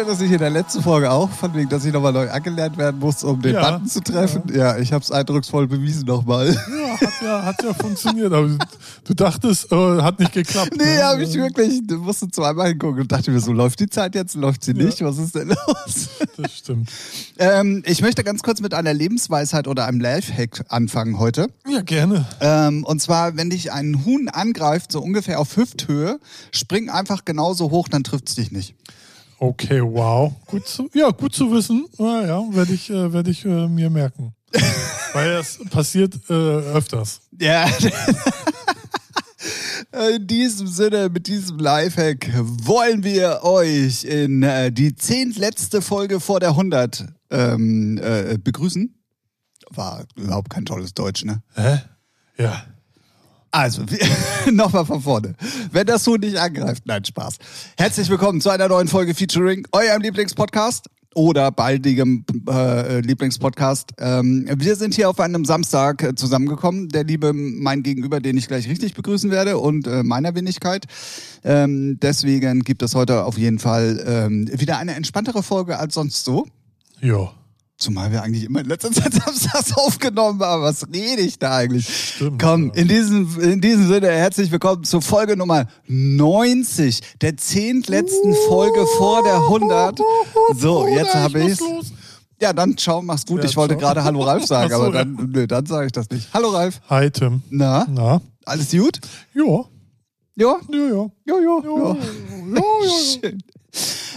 Hatten wir das nicht in der letzten Folge auch, von wegen, dass ich nochmal neu angelernt werden muss, um den Ja, Button zu treffen? Ja, ich habe es eindrucksvoll bewiesen nochmal. Ja, hat ja, hat ja funktioniert. Aber du dachtest, äh, hat nicht geklappt. Nee, ne? habe ich wirklich. Du musste zweimal hingucken und dachte mir so, läuft die Zeit jetzt, läuft sie nicht? Was ist denn los? Das stimmt. Ähm, ich möchte ganz kurz mit einer Lebensweisheit oder einem Lifehack anfangen heute. Ja, gerne. Ähm, und zwar, wenn dich ein Huhn angreift, so ungefähr auf Hüfthöhe, spring einfach genauso hoch, dann trifft es dich nicht. Okay, wow. Gut zu, ja, gut zu wissen. Ja, ja werde ich, äh, werd ich äh, mir merken. Weil das passiert äh, öfters. Ja. In diesem Sinne, mit diesem Lifehack wollen wir euch in äh, die zehntletzte Folge vor der 100 ähm, äh, begrüßen. War überhaupt kein tolles Deutsch, ne? Hä? Ja. Also, nochmal von vorne. Wenn das Huhn nicht angreift, nein, Spaß. Herzlich willkommen zu einer neuen Folge Featuring eurem Lieblingspodcast oder baldigem äh, Lieblingspodcast. Ähm, wir sind hier auf einem Samstag äh, zusammengekommen. Der liebe mein Gegenüber, den ich gleich richtig begrüßen werde und äh, meiner Wenigkeit. Ähm, deswegen gibt es heute auf jeden Fall ähm, wieder eine entspanntere Folge als sonst so. Ja. Zumal wir eigentlich immer in letzter Zeit samstags aufgenommen haben. Was rede ich da eigentlich? Stimmt, Komm, ja. in diesem, in diesem Sinne, herzlich willkommen zur Folge Nummer 90, der zehntletzten Folge vor der 100. So, jetzt Ja, habe ich los. Ja, dann ciao, mach's gut. Ja, ich wollte gerade Hallo Ralf sagen, so, aber dann, nö, dann sage ich das nicht. Hallo Ralf. Hi, Tim. Na, Na? alles gut? Ja. Ja? Ja, ja. Ja, ja, Ja, ja. ja, ja. Schön.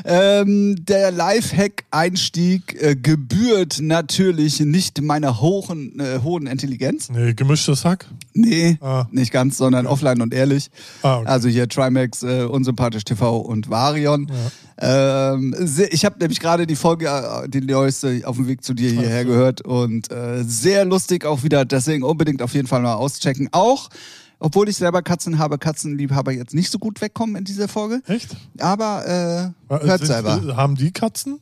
Ähm, der Lifehack-Einstieg äh, gebührt natürlich nicht meiner hohen, äh, hohen Intelligenz. Nee, gemischtes Hack. Nee, Ah. nicht ganz, sondern offline und ehrlich. Ah, okay. Also hier Trimax, äh, Unsympathisch TV und Varion. Ähm, se- ich habe nämlich gerade die Folge, äh, die neueste, auf dem Weg zu dir hierher gehört und äh, sehr lustig auch wieder. Deswegen unbedingt auf jeden Fall mal auschecken. Auch, obwohl ich selber Katzen habe, Katzenliebhaber jetzt nicht so gut wegkommen in dieser Folge. Echt? Aber äh, Äh, hört sind- selber. Haben die Katzen?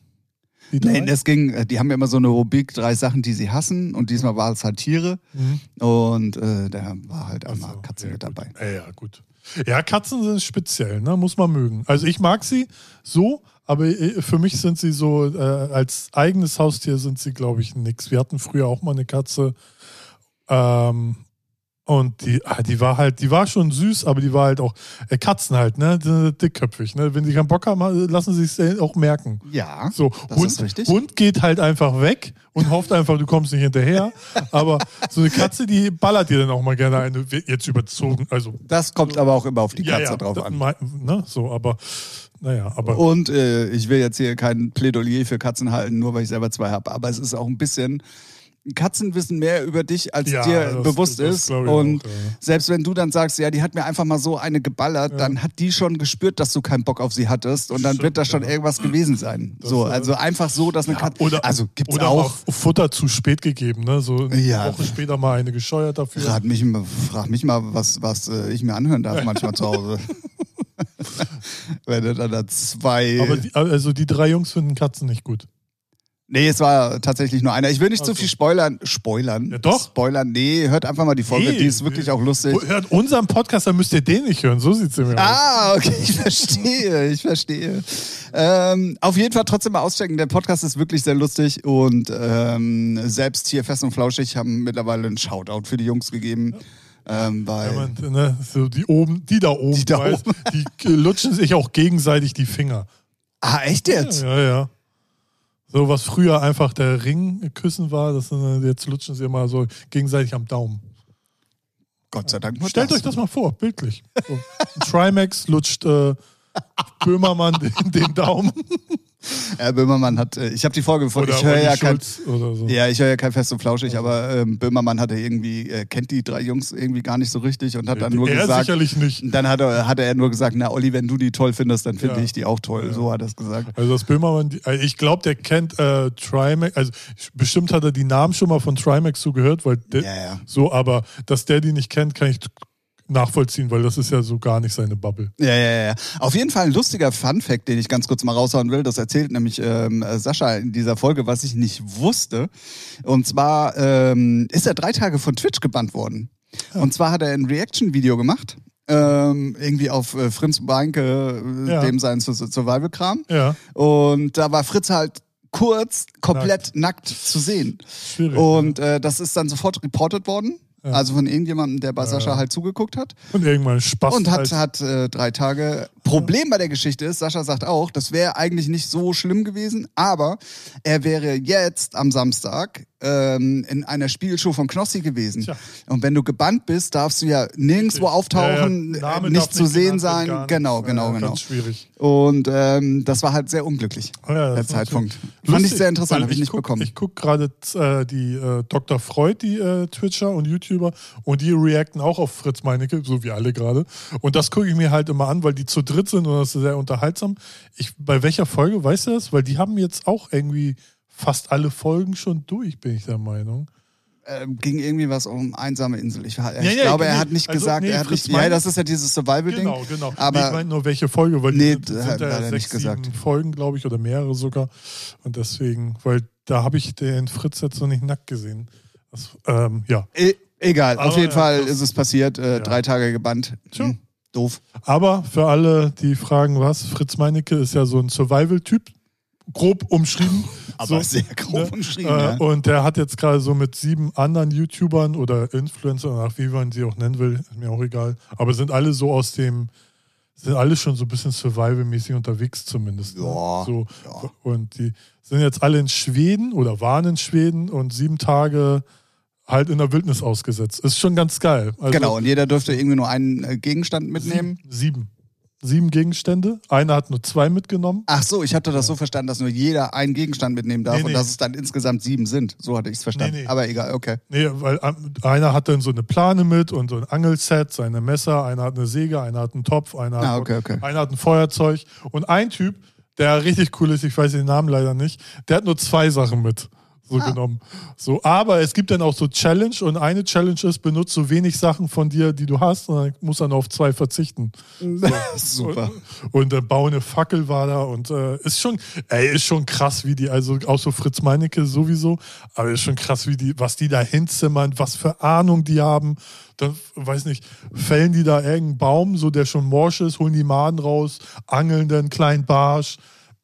Die? Nein, es ging, äh, die haben ja immer so eine Rubrik, drei Sachen, die sie hassen und diesmal war es halt Tiere Mhm. und äh, da war halt einmal so, Katze ja, mit gut. dabei. Ja, ja, gut. Ja, Katzen sind speziell, ne? muss man mögen. Also ich mag sie so, aber äh, für mich sind sie so, äh, als eigenes Haustier sind sie, glaube ich, nix. Wir hatten früher auch mal eine Katze ähm, und die, ah, die war halt, die war schon süß, aber die war halt auch, äh, Katzen halt, ne? Dickköpfig, ne? Wenn sie keinen Bock haben, lassen sie es auch merken. Ja, So, das Hund, ist richtig. Hund geht halt einfach weg und hofft einfach, du kommst nicht hinterher. Aber so eine Katze, die ballert dir dann auch mal gerne eine, jetzt überzogen. Also, Das kommt aber auch immer auf die ja, Katze ja, drauf das an. Ne, so, aber, naja, aber. Und äh, ich will jetzt hier kein Plädoyer für Katzen halten, nur weil ich selber zwei habe. Aber es ist auch ein bisschen. Katzen wissen mehr über dich, als Ja, dir das- bewusst das ist. Und auch, ja. selbst wenn du dann sagst, ja, die hat mir einfach mal so eine geballert, dann hat die schon gespürt, dass du keinen Bock auf sie hattest. Und dann Stimmt, wird das schon ja. irgendwas gewesen sein. Das, so, also einfach so, dass eine Katze. oder, also gibt's oder auch. mal Futter zu spät gegeben, ne? So eine Ja. Woche später mal eine gescheuert dafür. Frag mich, mal- frag mich mal, was, was äh, ich mir anhören darf manchmal zu Hause. Wenn du dann da zwei. Aber die, also die drei Jungs finden Katzen nicht gut. Nee, es war tatsächlich nur einer. Ich will nicht zu Ach so. viel spoilern. Spoilern? Ja, doch. Spoilern, nee, hört einfach mal die Folge, Nee, die ist wirklich auch lustig. Hört unseren Podcast, dann müsst ihr den nicht hören. So sieht's nämlich aus. Ah, okay, ich verstehe, ich verstehe. Ähm, auf jeden Fall trotzdem mal auschecken. Der Podcast ist wirklich sehr lustig und ähm, selbst hier Fest und Flauschig haben mittlerweile einen Shoutout für die Jungs gegeben. Ähm, weil Ja, man, ne, so die oben, die da oben, Die da weißt, oben. die lutschen sich auch gegenseitig die Finger. ah, echt jetzt? Ja, ja. So was früher einfach der Ring küssen war, das sind, jetzt lutschen sie immer so gegenseitig am Daumen. Gott sei Dank. Stellt euch das mal vor, bildlich. So. Trimax lutscht äh, Böhmermann den, den Daumen. Herr Böhmermann hat, äh, ich habe die Folge Oder ich höre ja kein, so. ja, ich höre ja kein Fest und Flauschig, aber ähm, Böhmermann hatte irgendwie, äh, kennt die drei Jungs irgendwie gar nicht so richtig und hat dann nur er gesagt, sicherlich nicht. dann hat er, hatte er nur gesagt, na Olli, wenn du die toll findest, dann finde Ja. ich die auch toll. Ja. So hat er es gesagt. Also das Böhmermann, also ich glaube, der kennt äh, Trimax, also bestimmt hat er die Namen schon mal von Trimax so gehört, weil der, Ja, ja. so, aber dass der die nicht kennt, kann ich nachvollziehen, weil das ist ja so gar nicht seine Bubble. Ja, ja, ja. Auf jeden Fall ein lustiger Fun-Fact, den ich ganz kurz mal raushauen will. Das erzählt nämlich ähm, äh, Sascha in dieser Folge, was ich nicht wusste. Und zwar ähm, ist er drei Tage von Twitch gebannt worden. Und zwar hat er ein Reaction-Video gemacht ähm, irgendwie auf äh, Fritz Beinke, äh, Ja. dem sein Su- Su- Survival-Kram. Ja, Und da war Fritz halt kurz komplett nackt, zu sehen. schwierig. Und äh, das ist dann sofort reportet worden. Ja. Also von irgendjemandem, der bei Sascha halt zugeguckt hat. und irgendwann Spaß. Und hat, halt. hat äh, drei Tage. Problem bei der Geschichte ist, Sascha sagt auch, das wäre eigentlich nicht so schlimm gewesen, aber er wäre jetzt am Samstag ähm, in einer Spielshow von Knossi gewesen. Tja. Und wenn du gebannt bist, darfst du ja nirgendwo auftauchen, Ja, ja, nicht zu sehen sein. Genau, genau, ja, genau. Ganz schwierig. Und ähm, das war halt sehr unglücklich, das der Zeitpunkt. natürlich Fand ich lustig, sehr interessant, habe ich nicht guck, bekommen. Ich gucke gerade äh, die äh, Dr. Freud, die äh, Twitcher und YouTuber, und die reacten auch auf Fritz Meinecke, so wie alle gerade. Und das gucke ich mir halt immer an, weil die zu dritt sind und das ist sehr unterhaltsam. Ich, bei welcher Folge, weißt du das? Weil die haben jetzt auch irgendwie fast alle Folgen schon durch, bin ich der Meinung. ähm, ging irgendwie was um einsame Insel. Ich, ich Ja, ja, glaube, er nee, hat nicht also, gesagt, nee, er hat Fritz nicht, ja, Meinecke- das ist ja dieses Survival-Ding. Genau, genau. Aber nee, ich meine nur welche Folge, weil Nee, die hat sind ja sechs, nicht gesagt. Folgen, glaube ich, oder mehrere sogar. Und deswegen, weil da habe ich den Fritz jetzt noch nicht nackt gesehen. Das, ähm, ja. E egal, auf Aber, jeden ja, Fall ist es passiert. Äh, Ja. Drei Tage gebannt. Tja. Hm, doof. Aber für alle, die fragen, was, Fritz Meinecke ist ja so ein Survival-Typ, grob umschrieben. Aber so, sehr grob umschrieben, Äh, ja. Und der hat jetzt gerade so mit sieben anderen YouTubern oder Influencern, oder wie man sie auch nennen will, ist mir auch egal. Aber sind alle so aus dem, sind alle schon so ein bisschen Survival-mäßig unterwegs zumindest. ne? Ja, So, ja. Und die sind jetzt alle in Schweden oder waren in Schweden und sieben Tage halt in der Wildnis ausgesetzt. Ist schon ganz geil. Also genau, und jeder dürfte irgendwie nur einen äh, Gegenstand mitnehmen. Sieben. Sieben. Sieben Gegenstände. Einer hat nur zwei mitgenommen. Ach so, ich hatte das so verstanden, dass nur jeder einen Gegenstand mitnehmen darf Nee, und nee. dass es dann insgesamt sieben sind. So hatte ich es verstanden. Nee. Aber egal, okay. Nee, weil einer hat dann so eine Plane mit und so ein Angelset, seine Messer, einer hat eine Säge, einer hat einen Topf, einer, Ah, hat, okay, okay. einer hat ein Feuerzeug. Und ein Typ, der richtig cool ist, ich weiß den Namen leider nicht, der hat nur zwei Sachen mit. So Ah. genommen. So, aber es gibt dann auch so Challenge und eine Challenge ist, benutzt so wenig Sachen von dir, die du hast, und dann muss nur auf zwei verzichten. Super. Und äh, Bau eine Fackel war da und äh, ist schon, ey, ist schon krass, wie die, also auch so Fritz Meinecke sowieso, aber ist schon krass, wie die, was die da hinzimmern, was für Ahnung die haben. Dann, weiß nicht, fällen die da irgendeinen Baum, so der schon morsch ist, holen die Maden raus, angeln dann einen kleinen Barsch.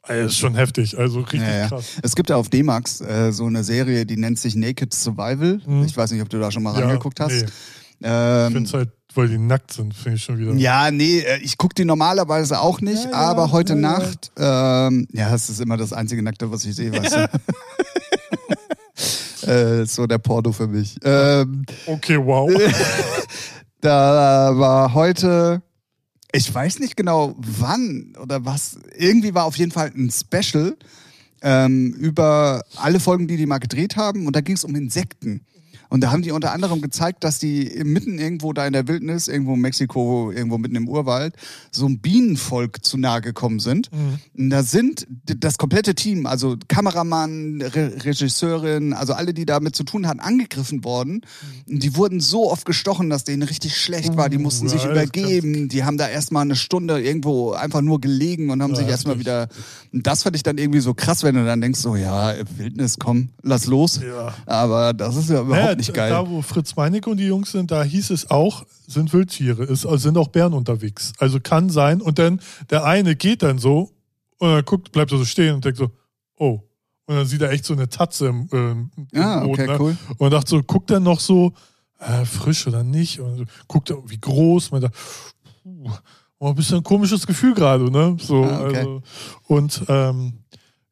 Ey, ist schon heftig, also richtig Ja, ja. krass. Es gibt ja auf D-Max äh, so eine Serie, die nennt sich Naked Survival. Ich weiß nicht, ob du da schon mal Mhm. Ja, reingeguckt hast. nee. Ich Ähm, finde es halt, weil die nackt sind, finde ich schon wieder. Ja, nee, äh, ich gucke die normalerweise auch nicht, Ja, aber heute. Nacht, ähm, ja, es ist immer das einzige Nackte, was ich sehe, weißt du. äh, so der Porno für mich. Ähm, Okay, wow. da war heute, ich weiß nicht genau wann oder was, irgendwie war auf jeden Fall ein Special ähm, über alle Folgen, die die mal gedreht haben und da ging es um Insekten. Und da haben die unter anderem gezeigt, dass die mitten irgendwo da in der Wildnis, irgendwo in Mexiko, irgendwo mitten im Urwald, so ein Bienenvolk zu nahe gekommen sind. Und da sind das komplette Team, also Kameramann, Re Regisseurin, also alle, die damit zu tun hatten, angegriffen worden. Und die wurden so oft gestochen, dass denen richtig schlecht war. Die Uh, mussten ja, sich übergeben. Die haben da erstmal eine Stunde irgendwo einfach nur gelegen und haben Ja, sich erstmal wieder. Und das fand ich dann irgendwie so krass, wenn du dann denkst, so, ja, Wildnis, komm, lass los. Ja. Aber das ist ja überhaupt Naja, nicht geil. Da, wo Fritz Meinecke und die Jungs sind, da hieß es auch, sind Wildtiere, ist, also sind auch Bären unterwegs. Also kann sein. Und dann der eine geht dann so und dann guckt, bleibt er so stehen und denkt so, oh. Und dann sieht er echt so eine Tatze im, ähm, im Ah, Boden. okay, ne? cool. Und dachte so, guckt dann noch so, äh, frisch oder nicht? Und so, guckt er, wie groß. Man dachte, oh, ein bisschen ein komisches Gefühl gerade, ne? So, Ah, okay. also, und ähm,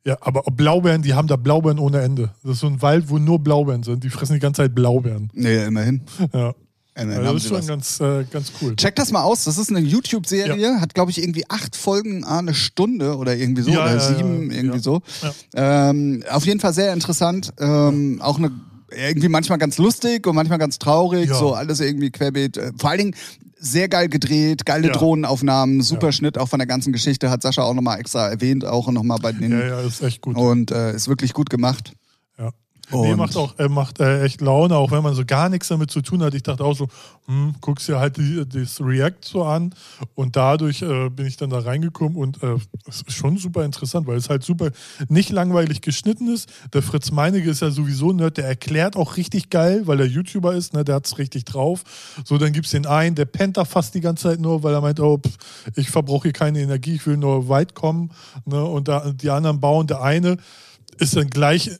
ja, aber Blaubeeren, die haben da Blaubeeren ohne Ende. Das ist so ein Wald, wo nur Blaubeeren sind. Die fressen die ganze Zeit Blaubeeren. Nee, immerhin. Ja. immerhin Also das ist schon was. ganz, äh, ganz cool. Check das mal aus. Das ist eine YouTube-Serie, hat, glaube ich, irgendwie acht Folgen, ah, eine Stunde oder irgendwie so, Ja, oder ja, sieben, ja, irgendwie ja. so. Ja. Ähm, auf jeden Fall sehr interessant. Ähm, auch eine irgendwie manchmal ganz lustig und manchmal ganz traurig, Ja. so alles irgendwie querbeet. Äh, Vor allen Dingen sehr geil gedreht, geile Ja. Drohnenaufnahmen, super Ja. Schnitt auch von der ganzen Geschichte, hat Sascha auch nochmal extra erwähnt, auch nochmal bei den Ja, ja, ist echt gut. und äh, ist wirklich gut gemacht. Ja. Nee, Und- macht auch, äh, macht äh, echt Laune, auch wenn man so gar nichts damit zu tun hat. Ich dachte auch so, hm, guckst dir halt die, das React so an und dadurch äh, bin ich dann da reingekommen und äh, es ist schon super interessant, weil es halt super nicht langweilig geschnitten ist. Der Fritz Meinecke ist ja sowieso ein Nerd, der erklärt auch richtig geil, weil er YouTuber ist, ne, der hat's richtig drauf. So, dann gibt's den einen, der pennt da fast die ganze Zeit nur, weil er meint, oh, pff, ich verbrauche hier keine Energie, ich will nur weit kommen. Ne, und da, die anderen bauen, der eine ist dann gleich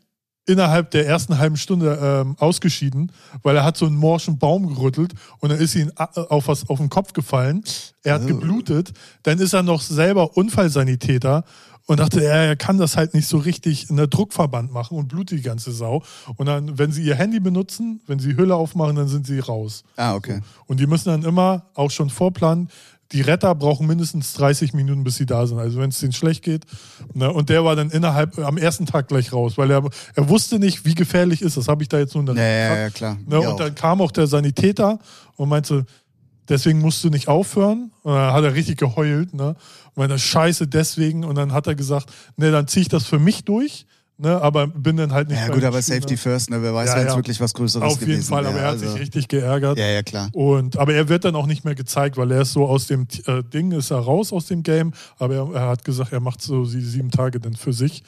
innerhalb der ersten halben Stunde ähm, ausgeschieden, weil er hat so einen morschen Baum gerüttelt und dann ist ihm a- auf was auf den Kopf gefallen. Er hat Oh. geblutet. Dann ist er noch selber Unfallsanitäter und dachte, er, kann das halt nicht so richtig in der Druckverband machen und blutet die ganze Sau. Und dann, wenn sie ihr Handy benutzen, wenn sie Hülle aufmachen, dann sind sie raus. Ah, okay. Und die müssen dann immer auch schon vorplanen. Die Retter brauchen mindestens 30 Minuten, bis sie da sind. Also wenn es denen schlecht geht. Ne? Und der war dann innerhalb am ersten Tag gleich raus, weil er, er wusste nicht, wie gefährlich ist. Das habe ich da jetzt nur in der Ja, ja, ja, klar. Ne? Und dann kam auch der Sanitäter und meinte, deswegen musst du nicht aufhören. Und dann hat er richtig geheult. Ne? Und meinte, scheiße, deswegen. Und dann hat er gesagt, ne, dann ziehe ich das für mich durch. Ne? Aber bin dann halt nicht ja gut, aber Spiel, Safety ne? first, ne? Wer weiß, Ja, wenn es ja. wirklich was Größeres Auf jeden Fall, aber wäre. er hat also, sich richtig geärgert. Ja, ja, klar. Und, aber er wird dann auch nicht mehr gezeigt, weil er ist so aus dem äh, Ding, ist er raus aus dem Game, aber er, er hat gesagt, er macht so die sieben Tage dann für sich.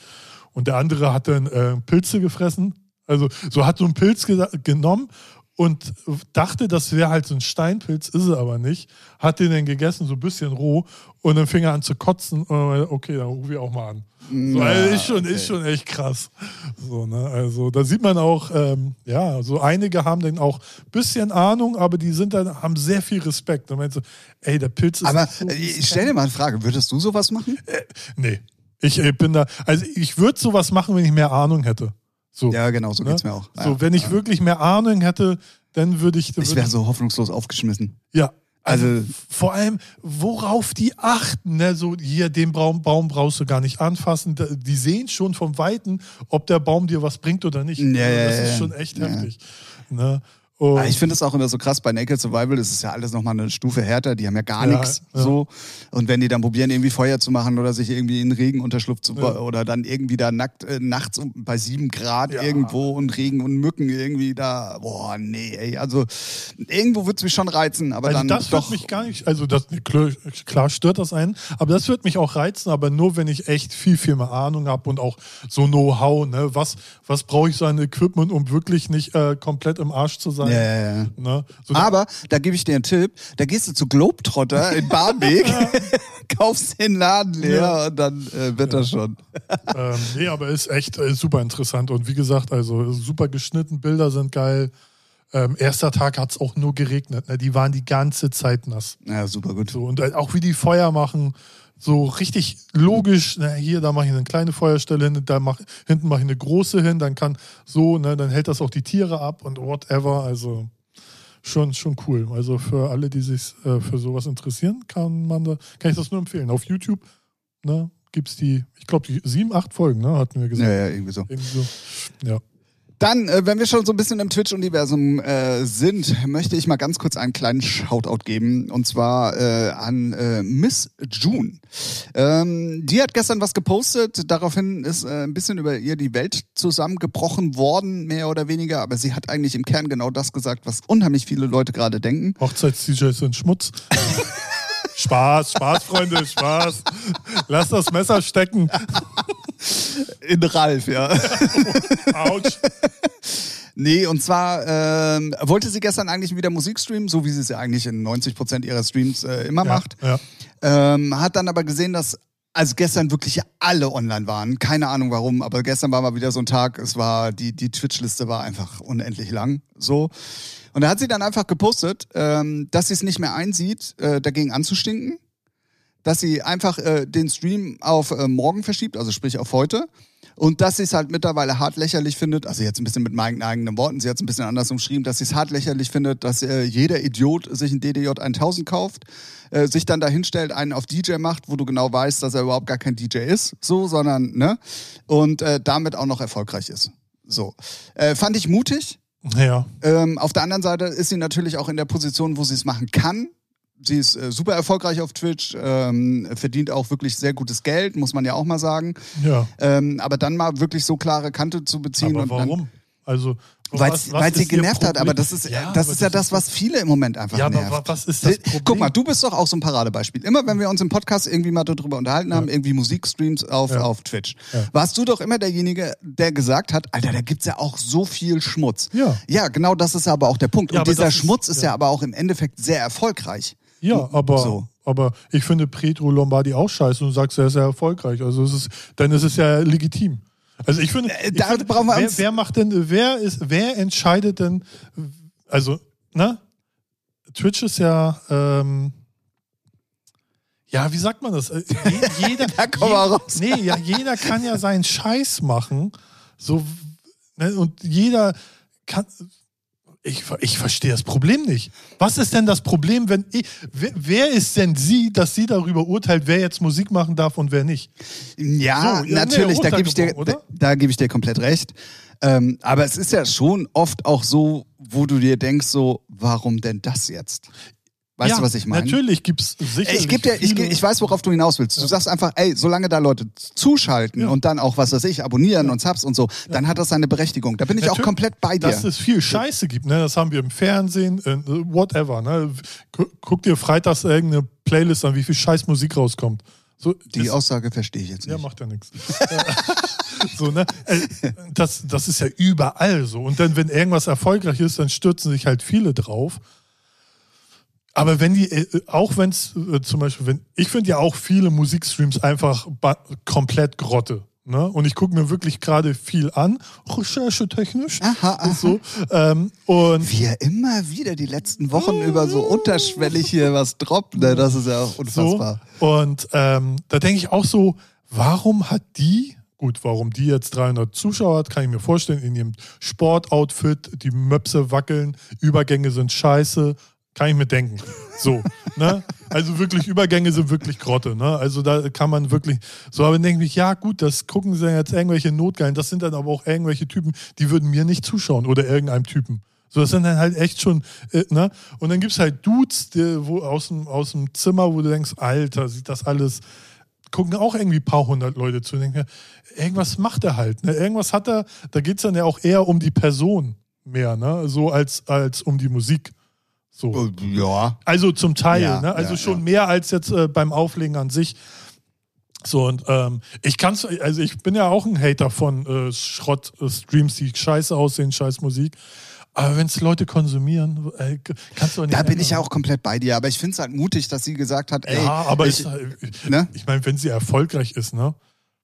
Und der andere hat dann äh, Pilze gefressen. Also so hat so einen Pilz gesa- genommen und dachte, das wäre halt so ein Steinpilz, ist er aber nicht. Hat den dann gegessen, so ein bisschen roh und dann fing er an zu kotzen. Und dann, okay, dann rufe ich auch mal an. So, also ist, schon, ist schon echt krass. So, ne? Also da sieht man auch, ähm, ja, so einige haben dann auch ein bisschen Ahnung, aber die sind dann, haben sehr viel Respekt. Und meinst du, ey, der Pilz ist. Aber so äh, ich stell dir mal eine Frage, würdest du sowas machen? Nee. Ich äh, bin da, also ich würde sowas machen, wenn ich mehr Ahnung hätte. So. Ja, genau, so ne? geht's mir auch. So, ja. wenn ich wirklich mehr Ahnung hätte, dann würde ich. Ich würd wäre so hoffnungslos aufgeschmissen. Ja. Also, Also- vor allem, worauf die achten, ne? So, hier, den Baum, Baum brauchst du gar nicht anfassen. Die sehen schon vom Weiten, ob der Baum dir was bringt oder nicht. Ja, ja, das ist schon echt heftig. Ne? Und, Ah, Ich finde es auch immer so krass, bei Naked Survival ist es ja alles nochmal eine Stufe härter, die haben ja gar Ja, nichts ja. so. Und wenn die dann probieren, irgendwie Feuer zu machen oder sich irgendwie in Regenunterschlupf zu Ja. oder dann irgendwie da nackt äh, nachts bei sieben Grad irgendwo und Regen und Mücken irgendwie da, boah, nee, ey. Also irgendwo wird es mich schon reizen, aber also dann das wird mich gar nicht, also das, klar, klar stört das einen, aber das wird mich auch reizen, aber nur wenn ich echt viel, viel mehr Ahnung habe und auch so Know-how, ne? Was, was brauche ich so an Equipment, um wirklich nicht äh, komplett im Arsch zu sein? Ja, ja, ja. Ne? So, Aber da gebe ich dir einen Tipp, da gehst du zu Globetrotter in Barmbek, kaufst den Laden leer Ja. und dann äh, wird das schon. ähm, nee, aber ist echt äh, super interessant und wie gesagt, also super geschnitten, Bilder sind geil. Ähm, erster Tag hat es auch nur geregnet, ne? die waren die ganze Zeit nass. Ja, super gut. So, und äh, auch wie die Feuer machen, so richtig logisch, ne, hier, da mache ich eine kleine Feuerstelle hin, da mach, hinten mache ich eine große hin, dann kann so, ne, dann hält das auch die Tiere ab und whatever. Also schon, schon cool. Also für alle, die sich äh, für sowas interessieren, kann man da, kann ich das nur empfehlen. Auf YouTube, ne, gibt's die, ich glaube, die sieben, acht Folgen, ne, hatten wir Ja, gesagt. ja, irgendwie so. Irgendwie so. Ja. Dann, äh, wenn wir schon so ein bisschen im Twitch-Universum äh, sind, möchte ich mal ganz kurz einen kleinen Shoutout geben. Und zwar äh, an äh, Miss June. Ähm, die hat gestern was gepostet. Daraufhin ist äh, ein bisschen über ihr die Welt zusammengebrochen worden, mehr oder weniger. Aber sie hat eigentlich im Kern genau das gesagt, was unheimlich viele Leute gerade denken. Hochzeits-DJs sind Schmutz. Spaß, Spaß, Freunde, Spaß. Lass das Messer stecken. In Ralf, ja. Autsch. Nee, und zwar ähm, wollte sie gestern eigentlich wieder Musik streamen, so wie sie es ja eigentlich in 90% ihrer Streams äh, immer macht. Ja, ja. Ähm, hat dann aber gesehen, dass also gestern wirklich alle online waren. Keine Ahnung warum, aber gestern war mal wieder so ein Tag, es war, die, die Twitch-Liste war einfach unendlich lang. So. Und da hat sie dann einfach gepostet, ähm, dass sie es nicht mehr einsieht, äh, dagegen anzustinken. Dass sie einfach äh, den Stream auf äh, morgen verschiebt, also sprich auf heute. Und dass sie es halt mittlerweile hart lächerlich findet, also jetzt ein bisschen mit meinen eigenen Worten, sie hat es ein bisschen anders umschrieben, dass sie es hart lächerlich findet, dass äh, jeder Idiot sich ein DDJ 1000 kauft, äh, sich dann da hinstellt, einen auf DJ macht, wo du genau weißt, dass er überhaupt gar kein DJ ist, so, sondern, ne? Und äh, damit auch noch erfolgreich ist. So. Äh, fand ich mutig. Ja. Ähm, auf der anderen Seite ist sie natürlich auch in der Position, wo sie es machen kann. Sie ist äh, super erfolgreich auf Twitch, ähm, verdient auch wirklich sehr gutes Geld, muss man ja auch mal sagen. Ja. Ähm, aber dann mal wirklich so klare Kante zu beziehen Aber und dann, warum? Also Weil sie ist genervt hat, aber das ist, Ja, das aber ist ja das, ist was viele im Moment einfach Ja, aber nervt. wa- was ist das Problem? Guck mal, du bist doch auch so ein Paradebeispiel. Immer wenn wir uns im Podcast irgendwie mal darüber unterhalten haben, irgendwie Musikstreams auf, Ja. auf Twitch, Ja. warst du doch immer derjenige, der gesagt hat, Alter, da gibt's ja auch so viel Schmutz. Ja. Ja, genau das ist aber auch der Punkt. Ja, Und aber dieser ist- Schmutz ist ja. ja. aber auch im Endeffekt sehr erfolgreich. Ja, aber, So. aber ich finde Pietro Lombardi auch scheiße und du sagst, er ist sehr erfolgreich. Also es ist, dann ist es ja legitim. Also ich finde, Äh, ich da finde brauchen wir wer, wer macht denn, wer ist, wer entscheidet denn, also, ne? Twitch ist ja, ähm, ja, wie sagt man das? Äh, je- Jeder, Da kommen wir je- raus. Nee, ja, jeder kann ja seinen Scheiß machen. So, ne, und jeder kann. Ich, ich verstehe das Problem nicht. Was ist denn das Problem, wenn ich. Wer, wer ist denn sie, dass sie darüber urteilt, wer jetzt Musik machen darf und wer nicht? Ja, So, natürlich, nee, da gebe ich dir, da, da gebe ich dir komplett recht. Ähm, aber es ist ja schon oft auch so, wo du dir denkst, so, warum denn das jetzt? Weißt ja, du, was ich meine? Natürlich gibt es sicher. Ich, geb dir, ich, ich weiß, worauf du hinaus willst. Du sagst einfach, ey, solange da Leute zuschalten Ja. und dann auch, was weiß ich, abonnieren und Subs und so, dann hat das seine Berechtigung. Da bin ich auch Natürlich, komplett bei dir. Dass es viel Scheiße gibt, ne? das haben wir im Fernsehen, äh, whatever. Ne? Gu- Guck dir freitags irgendeine Playlist an, wie viel Scheiß Musik rauskommt. So, Die ist- Aussage verstehe ich jetzt Ja, nicht. macht ja nichts. so, ne? Äh, Das, das ist ja überall so. Und dann, wenn irgendwas erfolgreich ist, dann stürzen sich halt viele drauf. Aber wenn die, äh, auch wenn es äh, zum Beispiel, wenn, ich finde ja auch viele Musikstreams einfach komplett Grotte. Ne? Und ich gucke mir wirklich gerade viel an, recherchetechnisch. Aha, aha. Und so. Ähm, und Wie er immer wieder die letzten Wochen über so unterschwellig hier was droppt, ne? das ist ja auch unfassbar. So. Und ähm, da denke ich auch so, warum hat die, gut, warum die jetzt 300 Zuschauer hat, kann ich mir vorstellen, in ihrem Sportoutfit, die Möpse wackeln, Übergänge sind scheiße, kann ich mir denken. So, ne? Also wirklich, Übergänge sind wirklich Grotte, ne? Also da kann man wirklich, so, aber dann denke ich, ja gut, das gucken sie jetzt irgendwelche Notgeilen, das sind dann aber auch irgendwelche Typen, die würden mir nicht zuschauen oder irgendeinem Typen. So, das sind dann halt echt schon, äh, ne? Und dann gibt es halt Dudes, die, wo aus dem, aus dem Zimmer, wo du denkst, Alter, sieht das alles, gucken auch irgendwie ein paar hundert Leute zu und denken, irgendwas macht er halt, ne? Irgendwas hat er, da geht es dann ja auch eher um die Person mehr, ne? So als, als um die Musik. So. Äh, Ja. Also zum Teil, Ja, ne? Also ja, schon ja. mehr als jetzt äh, beim Auflegen an sich. So, und ähm, ich kann's, also ich bin ja auch ein Hater von äh, Schrott-Streams, die scheiße aussehen, scheiß Musik. Aber wenn es Leute konsumieren, äh, kannst du nicht. Da bin ich ja ändern. auch komplett bei dir, aber ich finde es halt mutig, dass sie gesagt hat, ey, Ja, aber ich, ich, ne? ich meine, wenn sie erfolgreich ist, ne?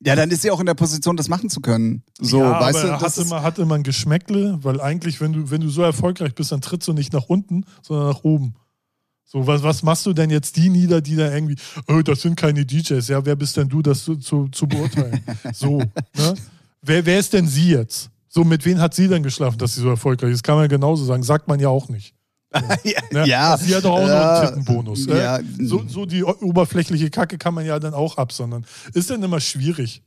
Ja, dann ist sie auch in der Position, das machen zu können. So, ja, weißt aber du, hat das ist, immer, hat immer ein Geschmäckle, weil eigentlich, wenn du, wenn du so erfolgreich bist, dann trittst du nicht nach unten, sondern nach oben. So, was, was machst du denn jetzt die nieder, die da irgendwie, oh, das sind keine DJs, ja, wer bist denn du, das zu, zu, zu beurteilen? so, ne? Wer, wer ist denn sie jetzt? So, mit wem hat sie denn geschlafen, dass sie so erfolgreich ist? Kann man ja genauso sagen, sagt man ja auch nicht. Ne? ja, Sie hat doch auch noch ja, einen Tittenbonus. ja. Ja. So, so die oberflächliche Kacke kann man ja dann auch absondern. Ist denn immer schwierig?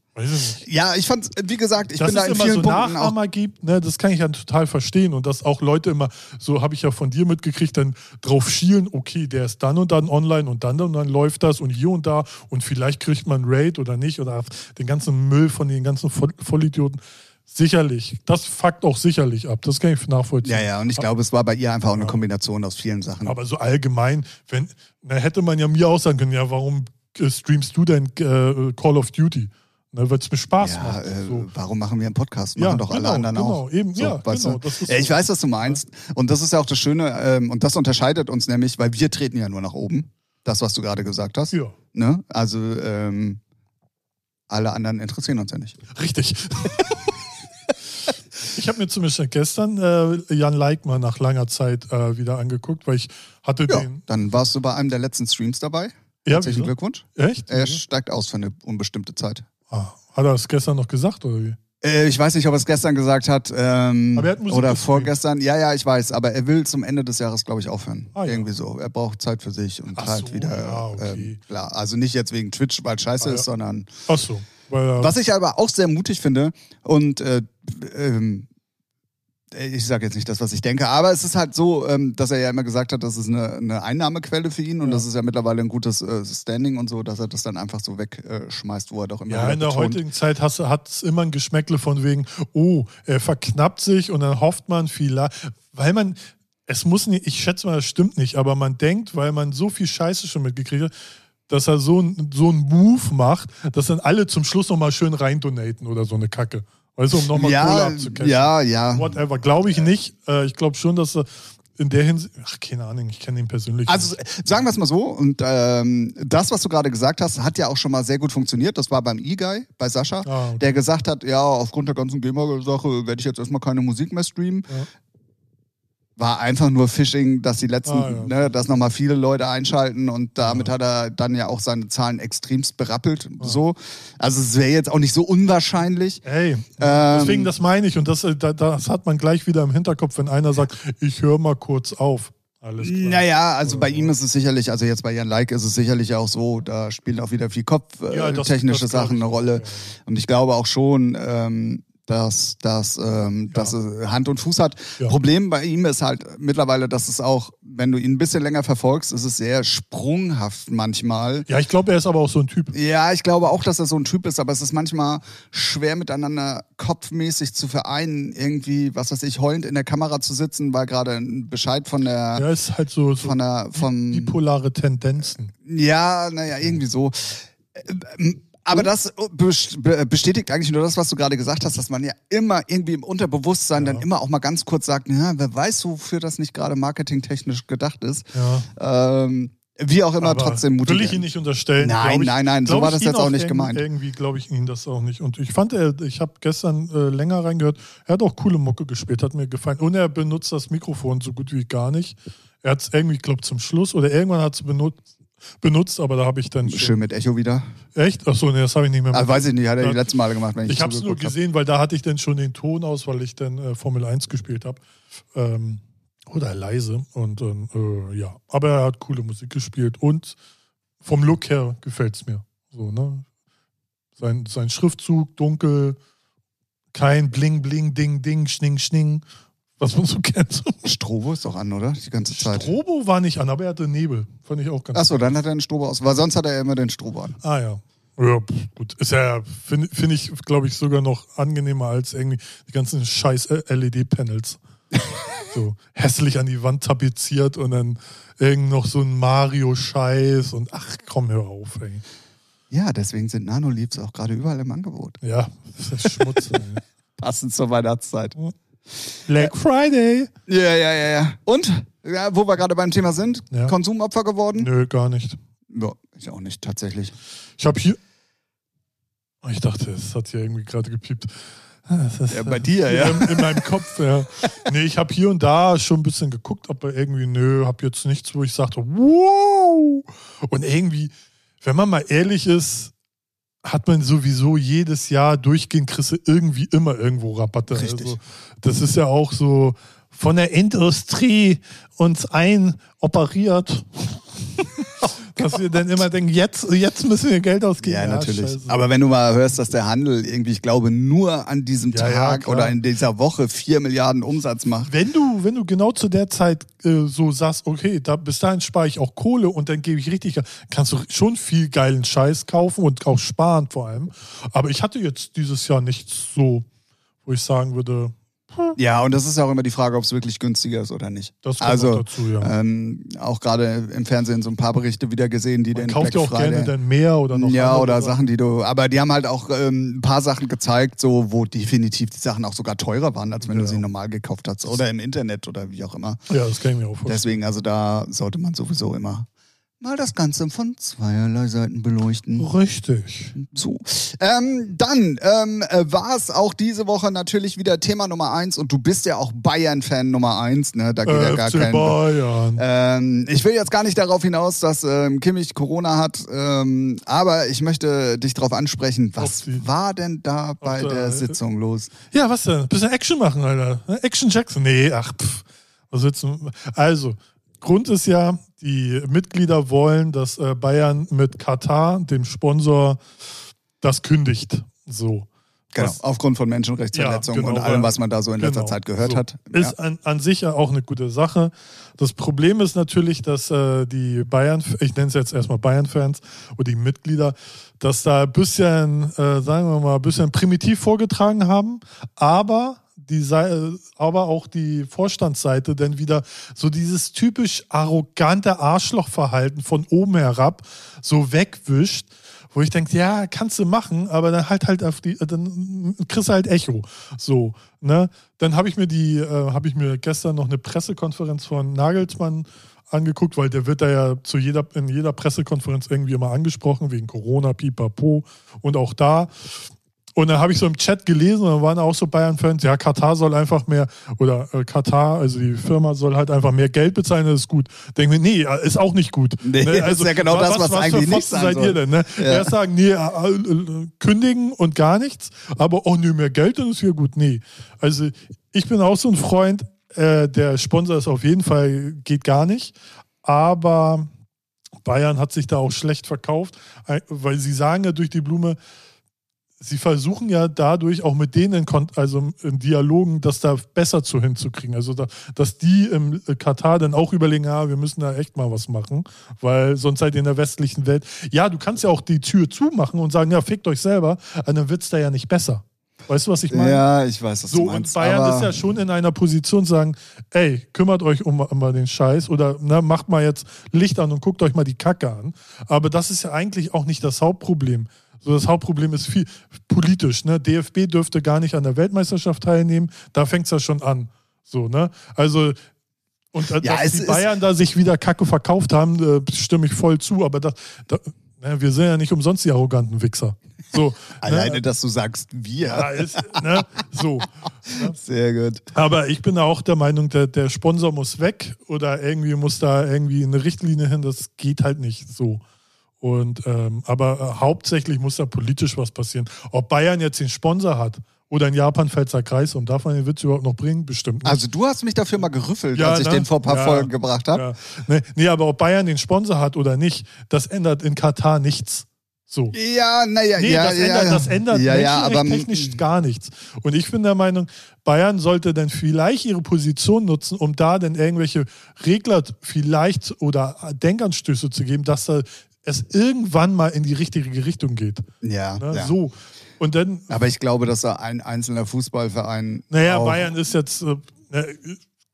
Ja, ich fand, wie gesagt, ich dass bin da in immer vielen so Punkten auch. Nachahmer gibt, ne, das kann ich ja total verstehen. Und dass auch Leute immer, so habe ich ja von dir mitgekriegt, dann drauf schielen, okay, der ist dann und dann online und dann und dann läuft das und hier und da und vielleicht kriegt man Raid oder nicht oder den ganzen Müll von den ganzen Voll Vollidioten. Sicherlich. Das fuckt auch sicherlich ab. Das kann ich nachvollziehen. Ja, ja, und ich glaube, es war bei ihr einfach auch eine Kombination aus vielen Sachen. Aber so allgemein, wenn, na, hätte man ja mir auch sagen können, ja, warum äh, streamst du denn äh, Call of Duty? Ne, Weil es mir Spaß ja, macht. äh, so. warum machen wir einen Podcast? Ja, Machen doch alle genau, anderen genau, auch. eben, ja, weißt genau, du? ist Ja, ich so. weiß, was du meinst. Und das ist ja auch das Schöne, ähm, und das unterscheidet uns nämlich, weil wir treten ja nur nach oben. Das, was du gerade gesagt hast. Ja, Ne? Also, ähm, alle anderen interessieren uns ja nicht. richtig. ich habe mir zumindest gestern äh, Jan Leikmann nach langer Zeit äh, wieder angeguckt, weil ich hatte Ja, den. dann warst du bei einem der letzten Streams dabei. Ja, Herzlichen wieso? Glückwunsch. Echt? Er steigt aus für eine unbestimmte Zeit. Ah, hat er das gestern noch gesagt oder wie? Äh, ich weiß nicht, ob er es gestern gesagt hat ähm, Aber er hat oder vorgestern. Ja, ja, ich weiß. Aber er will zum Ende des Jahres, glaube ich, aufhören. Ah, ja. Irgendwie so. Er braucht Zeit für sich und Ach halt so, wieder. ja, okay. ähm, klar. Also nicht jetzt wegen Twitch, weil scheiße Ah, ja. ist, sondern Ach so. Weil, er- was ich aber auch sehr mutig finde und äh, ähm, ich sage jetzt nicht das, was ich denke, aber es ist halt so, ähm, dass er ja immer gesagt hat, das ist eine, eine Einnahmequelle für ihn und Ja. das ist ja mittlerweile ein gutes äh, Standing und so, dass er das dann einfach so wegschmeißt, wo er doch immer Ja, in der betont. heutigen Zeit hat es immer ein Geschmäckle von wegen, oh, er verknappt sich und dann hofft man vielleicht, weil man, es muss nicht, ich schätze mal, das stimmt nicht, aber man denkt, weil man so viel Scheiße schon mitgekriegt hat, dass er so, ein, so einen Move macht, dass dann alle zum Schluss nochmal schön reindonaten oder so eine Kacke. Weißt du, um nochmal Kohle ja, abzucashen. ja, ja. Whatever. Glaube ich nicht. Äh, ich glaube schon, dass er in der Hinsicht, ach, keine Ahnung, ich kenne ihn persönlich. Also nicht. sagen wir es mal so, und ähm, das, was du gerade gesagt hast, hat ja auch schon mal sehr gut funktioniert. Das war beim E-Guy, bei Sascha, Ah, okay. der gesagt hat, ja, aufgrund der ganzen GEMA-Sache werde ich jetzt erstmal keine Musik mehr streamen. Ja. War einfach nur Phishing, dass die letzten, Ah, ja. ne, dass nochmal viele Leute einschalten und damit hat er dann ja auch seine Zahlen extremst berappelt. Ah. So. Also es wäre jetzt auch nicht so unwahrscheinlich. Ey, Ähm, deswegen, das meine ich. Und das, äh, da- das hat man gleich wieder im Hinterkopf, wenn einer sagt, ich höre mal kurz auf. Alles klar. Naja, also Ja, bei ja. ihm ist es sicherlich, also jetzt bei Jan Like ist es sicherlich auch so, da spielen auch wieder viel kopftechnische äh, Ja, Sachen eine Rolle. ja. Und ich glaube auch schon, ähm, dass das ähm, dass es Hand und Fuß hat. Ja. Problem bei ihm ist halt mittlerweile, dass es auch, wenn du ihn ein bisschen länger verfolgst, ist es sehr sprunghaft manchmal. Ja, ich glaube, er ist aber auch so ein Typ. Ja, ich glaube auch, dass er so ein Typ ist, aber es ist manchmal schwer miteinander kopfmäßig zu vereinen, irgendwie, was weiß ich, heulend in der Kamera zu sitzen, weil gerade ein Bescheid von der, Er ist halt so, so von der, vom, bipolare Tendenzen. ja, naja, irgendwie so. Ähm, Aber das best- be- bestätigt eigentlich nur das, was du gerade gesagt hast, dass man ja immer irgendwie im Unterbewusstsein dann immer auch mal ganz kurz sagt, ja, wer weiß, wofür das nicht gerade marketingtechnisch gedacht ist. Ja. Ähm, wie auch immer, Aber trotzdem mutig. Will ich ihn nicht unterstellen. Nein, ich, nein, nein, so war das jetzt auch nicht gemeint. Irgendwie glaube ich ihn das auch nicht. Und ich fand, er, ich habe gestern äh, länger reingehört, er hat auch coole Mucke gespielt, hat mir gefallen. Und er benutzt das Mikrofon so gut wie gar nicht. Er hat es irgendwie, ich glaube, zum Schluss oder irgendwann hat es benutzt, benutzt, aber da habe ich dann schon. Schön mit Echo wieder. Echt? Achso, nee, das habe ich nicht mehr Ah, weiß ich nicht, hat er die letzten Male gemacht, wenn ich Ich habe es nur zugeguckt hab. gesehen, weil da hatte ich dann schon den Ton aus, weil ich dann äh, Formel 1 gespielt habe. Ähm, oder leise. Und äh, ja, aber er hat coole Musik gespielt und vom Look her gefällt es mir. So, ne? Sein, sein Schriftzug, dunkel, kein Bling, Bling, Ding, Ding, Schning, Schning, was man so kennt. Strobo ist doch an, oder? Die ganze Zeit. Strobo war nicht an, aber er hatte Nebel. Fand ich auch ganz Achso, dann hat er einen Strobo aus. Weil sonst hat er ja immer den Strobo an. Ah ja. Ja, gut. Ist ja, finde find ich, glaube ich, sogar noch angenehmer als irgendwie die ganzen scheiß LED-Panels. so hässlich an die Wand tapeziert und dann irgend noch so ein Mario-Scheiß und ach komm, hör auf, ey. Ja, deswegen sind Nano-Leaves auch gerade überall im Angebot. Ja, das ist Schmutz. Passend zur Weihnachtszeit. Black Friday. Ja, ja, ja, ja. Und, ja, wo wir gerade beim Thema sind, Ja. Konsumopfer geworden? Nö, gar nicht. Ja, ich auch nicht, tatsächlich. Ich habe hier. Oh, Ich dachte, es hat hier irgendwie gerade gepiept. Ah, ist, Ja, bei dir, ja. In, in meinem Kopf, ja. Nee, ich habe hier und da schon ein bisschen geguckt, aber irgendwie, nö, habe jetzt nichts, wo ich sagte, wow. Und irgendwie, wenn man mal ehrlich ist, hat man sowieso jedes Jahr durchgehend kriegst du irgendwie immer irgendwo Rabatte. Richtig. Also, das ist ja auch so von der Industrie uns einoperiert. Dass wir dann immer denken, jetzt, jetzt müssen wir Geld ausgeben. Ja, natürlich. scheiße. Aber wenn du mal hörst, dass der Handel irgendwie, ich glaube, nur an diesem Ja, ja, Tag klar. oder in dieser Woche vier Milliarden Umsatz macht. wenn du, wenn du genau zu der Zeit äh, so sagst, okay, da, bis dahin spare ich auch Kohle und dann gebe ich richtig, kannst du schon viel geilen Scheiß kaufen und auch sparen vor allem. Aber ich hatte jetzt dieses Jahr nichts so, wo ich sagen würde, Ja, und das ist ja auch immer die Frage, ob es wirklich günstiger ist oder nicht. das kommt Also, noch dazu, ja. Ähm, auch gerade im Fernsehen so ein paar Berichte wieder gesehen, die Man den kauft ja auch Friday- gerne dann mehr oder noch ja, oder Sachen, die du, aber die haben halt auch ähm, ein paar Sachen gezeigt, so wo definitiv die Sachen auch sogar teurer waren, als wenn du Ja. sie normal gekauft hast oder im Internet oder wie auch immer. Ja, das kann ich mir auch vorstellen. Deswegen, also da sollte man sowieso immer mal das Ganze von zweierlei Seiten beleuchten. Richtig. So. Ähm, dann ähm, äh, war es auch diese Woche natürlich wieder Thema Nummer eins und du bist ja auch Bayern-Fan Nummer eins, ne? Da geht ja gar FC kein. Bayern. Ähm, ich will jetzt gar nicht darauf hinaus, dass ähm, Kimmich Corona hat, ähm, aber ich möchte dich darauf ansprechen. Was war denn da bei der- der Sitzung los? Ja, was denn? Bisschen Action machen, Alter. Action Jackson. Nee, ach, pff. Was willst du? Also, Grund ist ja, die Mitglieder wollen, dass äh, Bayern mit Katar, dem Sponsor, das kündigt. So. Genau, Was- aufgrund von Menschenrechtsverletzungen Ja, und genau, allem, weil- was man da so in letzter Genau, Zeit gehört so. hat. Ist an, an sich ja auch eine gute Sache. Das Problem ist natürlich, dass äh, die Bayern, ich nenne es jetzt erstmal Bayern-Fans oder die Mitglieder, dass da ein bisschen, äh, sagen wir mal, ein bisschen primitiv vorgetragen haben, aber die äh, aber auch die Vorstandsseite dann wieder so dieses typisch arrogante Arschlochverhalten von oben herab so wegwischt, wo ich denke, ja, kannst du machen, aber dann halt halt auf die, dann kriegst du halt Echo. So, ne? Dann habe ich mir die, äh, habe ich mir gestern noch eine Pressekonferenz von Nagelsmann angeguckt, weil der wird da ja zu jeder, in jeder Pressekonferenz irgendwie immer angesprochen, wegen Corona, pipapo und auch da. Und dann habe ich so im Chat gelesen und dann waren auch so Bayern-Fans, ja, Katar soll einfach mehr, oder äh, Katar, also die Firma soll halt einfach mehr Geld bezahlen, das ist gut. Denke mir, nee, äh, ist auch nicht gut. Nee, das ist ja genau das, was eigentlich für nicht sein seid soll. ihr denn? Ne? Ja. Erst sagen, nee, äh, äh, kündigen und gar nichts, aber oh, nee, mehr Geld, dann ist wieder gut. Nee. Also ich bin auch so ein Freund, äh, der Sponsor ist auf jeden Fall, geht gar nicht, aber Bayern hat sich da auch schlecht verkauft, weil sie sagen ja durch die Blume, sie versuchen ja dadurch auch mit denen in, also in Dialogen, das da besser zu hinzukriegen. Also da, dass die im Katar dann auch überlegen, ja, wir müssen da echt mal was machen, weil sonst seid ihr in der westlichen Welt. Ja, du kannst ja auch die Tür zumachen und sagen, ja, fickt euch selber, dann wird's da ja nicht besser. Weißt du, was ich meine? Ja, ich weiß, was So, du und meinst. Bayern aber ist ja schon in einer Position zu sagen, ey, kümmert euch um, um mal den Scheiß oder ne, macht mal jetzt Licht an und guckt euch mal die Kacke an. Aber das ist ja eigentlich auch nicht das Hauptproblem. So, das Hauptproblem ist viel politisch. Ne? DFB dürfte gar nicht an der Weltmeisterschaft teilnehmen. Da fängt es ja schon an. So, ne? Also, und Ja, dass die Bayern da sich wieder Kacke verkauft haben, äh, stimme ich voll zu. Aber das, da, ne, wir sind ja nicht umsonst die arroganten Wichser. So, alleine, ne? dass du sagst, wir. Ja, ist, ne? So. Sehr gut. Aber ich bin auch der Meinung, der, der Sponsor muss weg oder irgendwie muss da irgendwie eine Richtlinie hin. Das geht halt nicht so. Und ähm, aber äh, hauptsächlich muss da politisch was passieren. Ob Bayern jetzt den Sponsor hat oder in Japan Pfälzer Kreis und darf man den Witz überhaupt noch bringen? Bestimmt nicht. Also du hast mich dafür mal gerüffelt, Ja, als ich ne? den vor ein paar Ja. Folgen gebracht habe. ja. nee, nee, aber ob Bayern den Sponsor hat oder nicht, das ändert in Katar nichts. So. Ja, naja, Nee, ja, das ja, ändert, ja. das ändert ja, ja, aber technisch gar nichts. Und ich bin der Meinung, Bayern sollte dann vielleicht ihre Position nutzen, um da dann irgendwelche Regler vielleicht oder Denkanstöße zu geben, dass da es irgendwann mal in die richtige Richtung geht. ja, Ne? ja. So. Und dann, Aber ich glaube, dass da ein einzelner Fußballverein. naja, Bayern ist jetzt, äh, ne,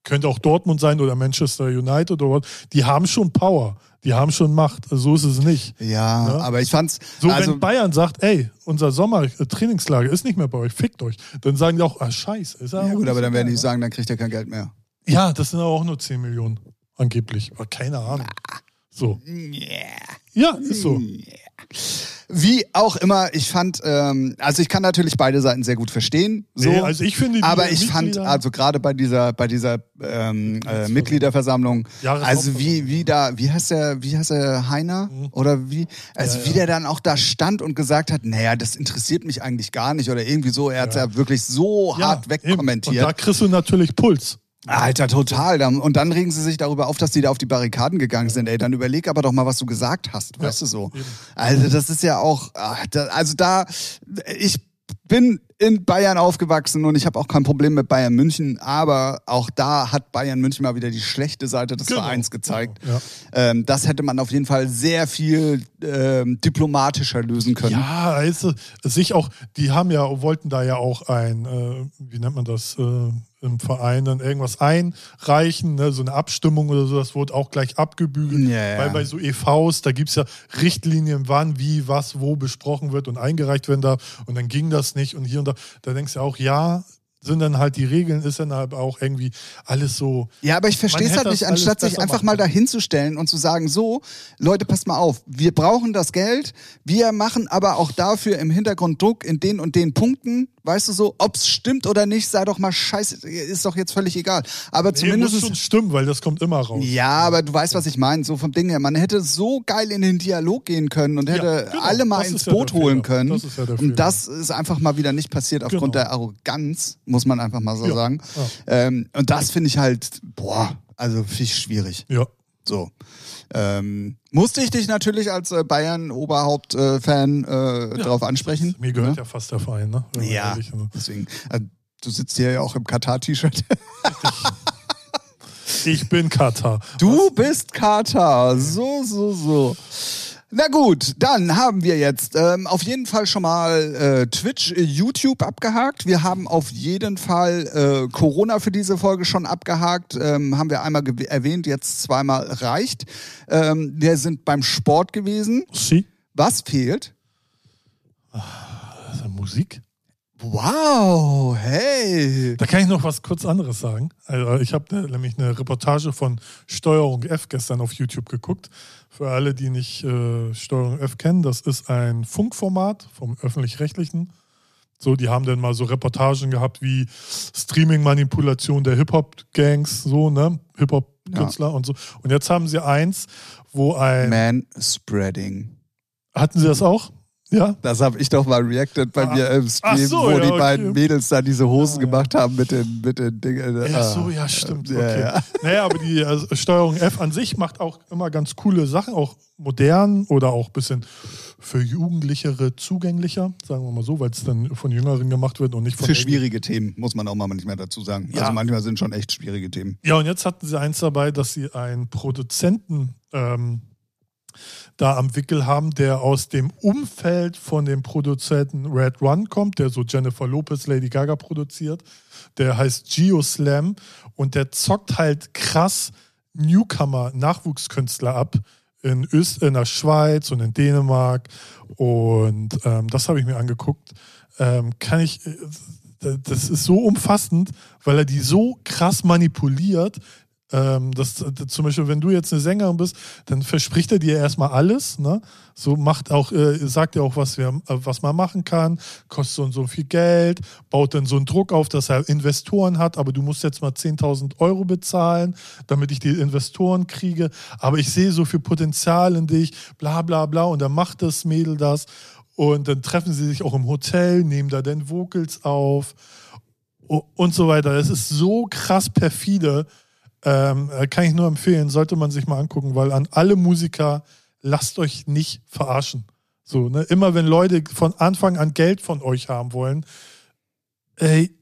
könnte auch Dortmund sein oder Manchester United oder was. Die haben schon Power. Die haben schon Macht. So ist es nicht. Ja, Ne? aber ich fand's. So, also, wenn Bayern sagt, ey, unser Sommer-Trainingslager ist nicht mehr bei euch, fickt euch, dann sagen die auch, ah, scheiße. Ist ja, auch gut, aber dann werden die sagen, dann kriegt er kein Geld mehr. ne? Ja, das sind aber auch nur 10 Millionen, angeblich. Aber keine Ahnung. So. Ja, ist so. Wie auch immer, ich fand, ähm, also ich kann natürlich beide Seiten sehr gut verstehen. So, Nee, also ich finde die aber ich fand, also gerade bei dieser, bei dieser ähm, äh, Mitgliederversammlung, also wie, wie da, wie heißt der, wie heißt der Heiner Mhm. oder wie, also wie der dann auch da stand und gesagt hat, naja, das interessiert mich eigentlich gar nicht oder irgendwie so, er hat ja. wirklich so Ja, hart eben. wegkommentiert. Und da kriegst du natürlich Puls. Alter, total. Und dann regen sie sich darüber auf, dass die da auf die Barrikaden gegangen sind. Ey, dann überleg aber doch mal, was du gesagt hast, weißt du so. Also das ist ja auch, ah, also da, ich bin in Bayern aufgewachsen und ich habe auch kein Problem mit Bayern München, aber auch da hat Bayern München mal wieder die schlechte Seite des Genau. Vereins gezeigt. Ja. Ähm, das hätte man auf jeden Fall sehr viel ähm, diplomatischer lösen können. Ja, also sich auch, die haben ja, wollten da ja auch ein, äh, wie nennt man das, äh, im Verein dann irgendwas einreichen, ne? so eine Abstimmung oder so, das wurde auch gleich abgebügelt. Ja, ja. Weil bei so EVs, da gibt es ja Richtlinien, wann, wie, was, wo besprochen wird und eingereicht werden darf. Und dann ging das nicht und hier und da. Da denkst du auch, ja, sind dann halt die Regeln, ist dann halt auch irgendwie alles so. Ja, aber ich verstehe es halt nicht, anstatt sich einfach mal dahinzustellen und zu sagen, so, Leute, passt mal auf, wir brauchen das Geld, wir machen aber auch dafür im Hintergrund Druck in den und den Punkten, weißt du so, ob's stimmt oder nicht, sei doch mal scheiße, ist doch jetzt völlig egal. Aber Nee, zumindest... muss schon stimmen, weil das kommt immer raus. ja, aber du weißt, was ich meine, so vom Ding her. Man hätte so geil in den Dialog gehen können und hätte genau. alle mal Das ins ja Boot der holen können. Das ist ja der Fehler. und das ist einfach mal wieder nicht passiert aufgrund Genau. der Arroganz, muss man einfach mal so Ja. sagen. Ja. Ähm, und das finde ich halt, boah, also finde ich schwierig. Ja. So. Ähm, musste ich dich natürlich als äh, Bayern-Oberhaupt-Fan äh, äh, darauf ansprechen. Mir gehört ja, ja fast der Verein, ne? Ja, deswegen. Äh, du sitzt hier ja auch im Katar-T-Shirt. ich bin Katar. Du Was? bist Katar. So, so, so. Na gut, dann haben wir jetzt ähm, auf jeden Fall schon mal äh, Twitch, äh, YouTube abgehakt. Wir haben auf jeden Fall äh, Corona für diese Folge schon abgehakt. Ähm, haben wir einmal erwähnt, jetzt zweimal reicht. Ähm, wir sind beim Sport gewesen. Sie? Was fehlt? Also Musik. Wow, hey. Da kann ich noch was kurz anderes sagen. Also ich habe ne, nämlich eine Reportage von Steuerung F gestern auf YouTube geguckt. Für alle, die nicht äh, Steuerung F kennen, das ist ein Funkformat vom öffentlich-rechtlichen. So, die haben dann mal so Reportagen gehabt wie Streaming-Manipulation der Hip-Hop-Gangs, so, ne? Hip-Hop-Künstler ja. und so. Und jetzt haben sie eins, wo ein. Man-Spreading. Hatten sie das auch? Ja. Das habe ich doch mal reacted bei ah. mir im Stream, so, wo ja, die okay. beiden Mädels da diese Hosen ja, gemacht haben mit den, mit den Dingen. Ja, so, ja, stimmt. Okay. Ja, Naja, aber die also Steuerung F an sich macht auch immer ganz coole Sachen, auch modern oder auch ein bisschen für Jugendlichere zugänglicher, sagen wir mal so, weil es dann von Jüngeren gemacht wird und nicht von. Für schwierige Themen, muss man auch mal nicht mehr dazu sagen. Ja. Also manchmal sind schon echt schwierige Themen. Ja, und jetzt hatten sie eins dabei, dass sie einen Produzenten ähm, da am Wickel haben, der aus dem Umfeld von dem Produzenten Red Run kommt, der so Jennifer Lopez, Lady Gaga produziert. Der heißt Geo Slam und der zockt halt krass Newcomer-Nachwuchskünstler ab in, Öst in der Schweiz und in Dänemark. Und ähm, das habe ich mir angeguckt. Ähm, kann ich, äh, das ist so umfassend, weil er die so krass manipuliert, ähm, das, das, zum Beispiel, wenn du jetzt eine Sängerin bist, dann verspricht er dir erstmal alles. Ne? So macht auch, äh, sagt er auch, was, wir, äh, was man machen kann, kostet so und so viel Geld, baut dann so einen Druck auf, dass er Investoren hat, aber du musst jetzt mal 10.000 Euro bezahlen, damit ich die Investoren kriege. Aber ich sehe so viel Potenzial in dich, bla bla bla. Und dann macht das Mädel das. Und dann treffen sie sich auch im Hotel, nehmen da dann Vocals auf und so weiter. Es ist so krass perfide. Ähm, äh, kann ich nur empfehlen, sollte man sich mal angucken, weil an alle Musiker, lasst euch nicht verarschen. So, ne? Immer wenn Leute von Anfang an Geld von euch haben wollen, ey,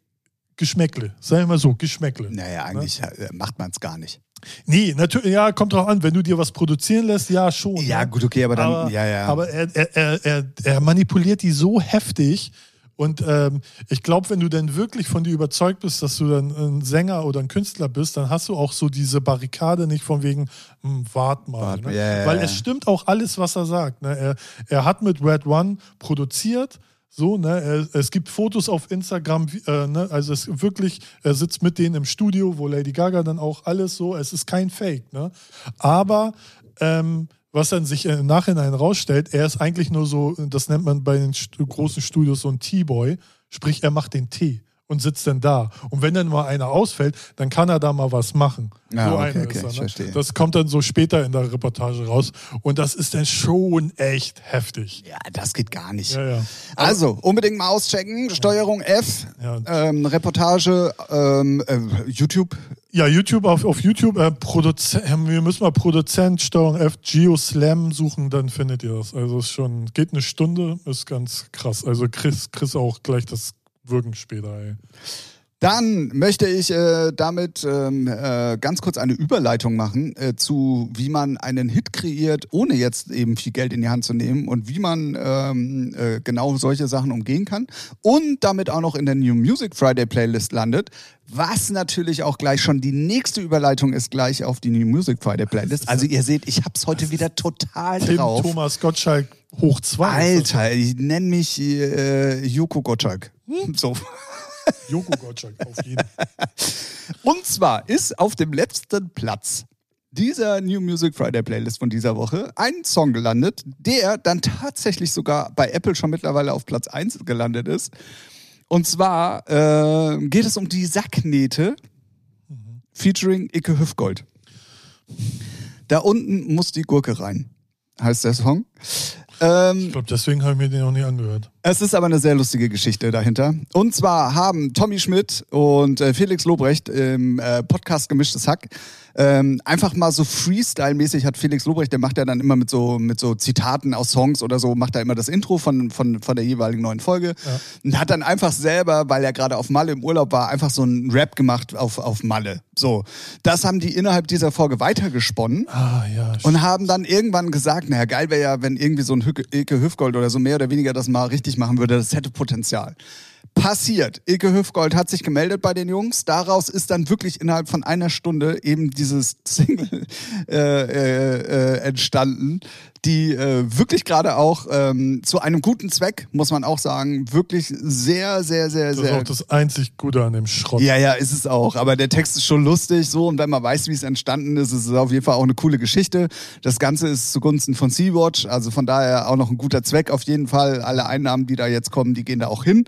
Geschmäckle, sagen wir mal so, Geschmäckle. Naja, ne? eigentlich ne? macht man es gar nicht. Nee, natürlich, ja, kommt drauf an, wenn du dir was produzieren lässt, ja, schon. Ja, ne? gut, okay, aber dann, aber, ja, ja. Aber er, er, er, er manipuliert die so heftig, und ähm, ich glaube, wenn du dann wirklich von dir überzeugt bist, dass du dann ein Sänger oder ein Künstler bist, dann hast du auch so diese Barrikade nicht von wegen, hm, wart mal. Wart, ne? yeah, Weil es stimmt auch alles, was er sagt. Ne? Er, er hat mit Red One produziert. So, ne, es gibt Fotos auf Instagram, äh, ne, also es wirklich, er sitzt mit denen im Studio, wo Lady Gaga dann auch alles so, es ist kein Fake, ne? Aber ähm, was dann sich im Nachhinein rausstellt, er ist eigentlich nur so, das nennt man bei den großen Studios so ein T-Boy, sprich er macht den Tee und sitzt dann da. Und wenn dann mal einer ausfällt, dann kann er da mal was machen. Ja, so okay, okay, er, ne? Das kommt dann so später in der Reportage raus. Und das ist dann schon echt heftig. Ja, das geht gar nicht. Ja, ja. Also, unbedingt mal auschecken. Steuerung F, ähm, Reportage, ähm, äh, YouTube. Ja, YouTube auf, auf YouTube. Äh, Produzent, wir müssen mal Produzent Steuerung F Geo Slam suchen, dann findet ihr das. Also es ist schon, geht eine Stunde, ist ganz krass. Also Chris, Chris auch gleich das wirken später. Ey. Dann möchte ich äh, damit ähm, äh, ganz kurz eine Überleitung machen äh, zu, wie man einen Hit kreiert, ohne jetzt eben viel Geld in die Hand zu nehmen und wie man ähm, äh, genau solche Sachen umgehen kann und damit auch noch in der New Music Friday Playlist landet, was natürlich auch gleich schon die nächste Überleitung ist, gleich auf die New Music Friday Playlist. Also ihr seht, ich hab's heute wieder total Tim drauf. Thomas Gottschalk hoch zwei. Alter, ich nenne mich äh, Joko Gottschalk. Hm? So. Joko Gottschalk, auf jeden Fall. Und zwar ist auf dem letzten Platz dieser New Music Friday Playlist von dieser Woche ein Song gelandet, der dann tatsächlich sogar bei Apple schon mittlerweile auf Platz 1 gelandet ist. Und zwar äh, geht es um die Sacknähte mhm. featuring Icke Hüfgold. Da unten muss die Gurke rein, heißt der Song. Ähm, ich glaube, deswegen habe ich mir den noch nie angehört. Es ist aber eine sehr lustige Geschichte dahinter. Und zwar haben Tommy Schmidt und äh, Felix Lobrecht im äh, Podcast Gemischtes Hack ähm, einfach mal so Freestyle-mäßig hat Felix Lobrecht, der macht ja dann immer mit so, mit so Zitaten aus Songs oder so, macht er immer das Intro von, von, von der jeweiligen neuen Folge ja. und hat dann einfach selber, weil er gerade auf Malle im Urlaub war, einfach so einen Rap gemacht auf, auf Malle. So. Das haben die innerhalb dieser Folge weitergesponnen ah, ja, und haben dann irgendwann gesagt, naja, geil wäre ja, wenn irgendwie so ein Ike Hüfgold oder so mehr oder weniger das mal richtig machen würde, das hätte Potenzial passiert. Ilke Hüfgold hat sich gemeldet bei den Jungs. Daraus ist dann wirklich innerhalb von einer Stunde eben dieses Single äh, äh, äh, entstanden, die äh, wirklich gerade auch ähm, zu einem guten Zweck, muss man auch sagen, wirklich sehr, sehr, sehr, sehr. Das ist auch das einzig Gute an dem Schrott. Ja, ja, ist es auch. Aber der Text ist schon lustig so und wenn man weiß, wie es entstanden ist, ist es auf jeden Fall auch eine coole Geschichte. Das Ganze ist zugunsten von Sea-Watch, also von daher auch noch ein guter Zweck auf jeden Fall. Alle Einnahmen, die da jetzt kommen, die gehen da auch hin.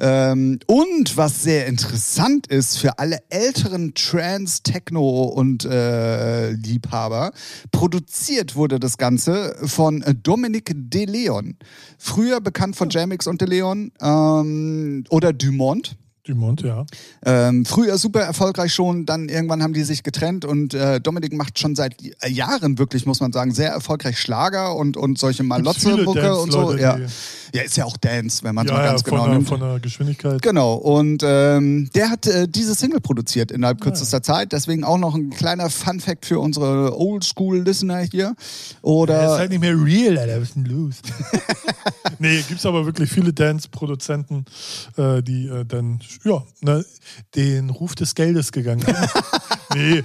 Ähm, und was sehr interessant ist für alle älteren Trans, Techno und äh, Liebhaber, produziert wurde das Ganze von Dominic De Leon. Früher bekannt von Jamix und De Leon ähm, oder Dumont. Dumont, ja. Ähm, früher super erfolgreich schon, dann irgendwann haben die sich getrennt und äh, Dominik macht schon seit Jahren wirklich, muss man sagen, sehr erfolgreich Schlager und, und solche Malotze-Mucke und so. Ja. Ja, ist ja auch Dance, wenn man es ja, mal ganz ja, genau der, nimmt. Von der Geschwindigkeit. Genau, und ähm, der hat äh, diese Single produziert innerhalb ah, kürzester ja. Zeit, deswegen auch noch ein kleiner Fun-Fact für unsere Oldschool-Listener hier. Oder ja, ist halt nicht mehr real, Alter, was ist denn los? nee, gibt's aber wirklich viele Dance-Produzenten, äh, die äh, dann ja, ne, den Ruf des Geldes gegangen. nee,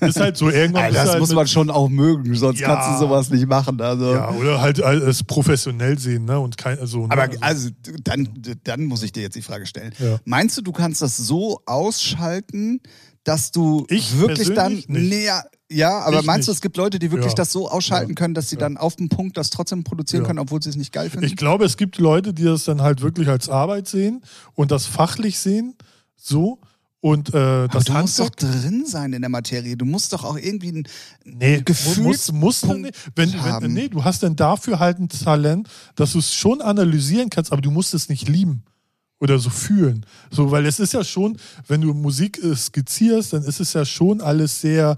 ist halt so irgendwann. Alter, das halt muss man schon auch mögen, sonst ja, kannst du sowas nicht machen. Also. Ja, oder halt es professionell sehen, ne? Und kein, also, ne? Aber also, also dann, dann muss ich dir jetzt die Frage stellen. Ja. Meinst du, du kannst das so ausschalten, dass du ich wirklich dann näher. Ja, aber ich meinst nicht. du, es gibt Leute, die wirklich ja. das so ausschalten ja. können, dass sie ja. dann auf dem Punkt das trotzdem produzieren können, obwohl sie es nicht geil finden? Ich glaube, es gibt Leute, die das dann halt wirklich als Arbeit sehen und das fachlich sehen, so. Und äh, das du musst doch drin sein in der Materie. Du musst doch auch irgendwie ein nee, Gefühl musst, musst du nicht, wenn, wenn, nee, du hast dann dafür halt ein Talent, dass du es schon analysieren kannst, aber du musst es nicht lieben oder so fühlen. So, weil es ist ja schon, wenn du Musik äh, skizzierst, dann ist es ja schon alles sehr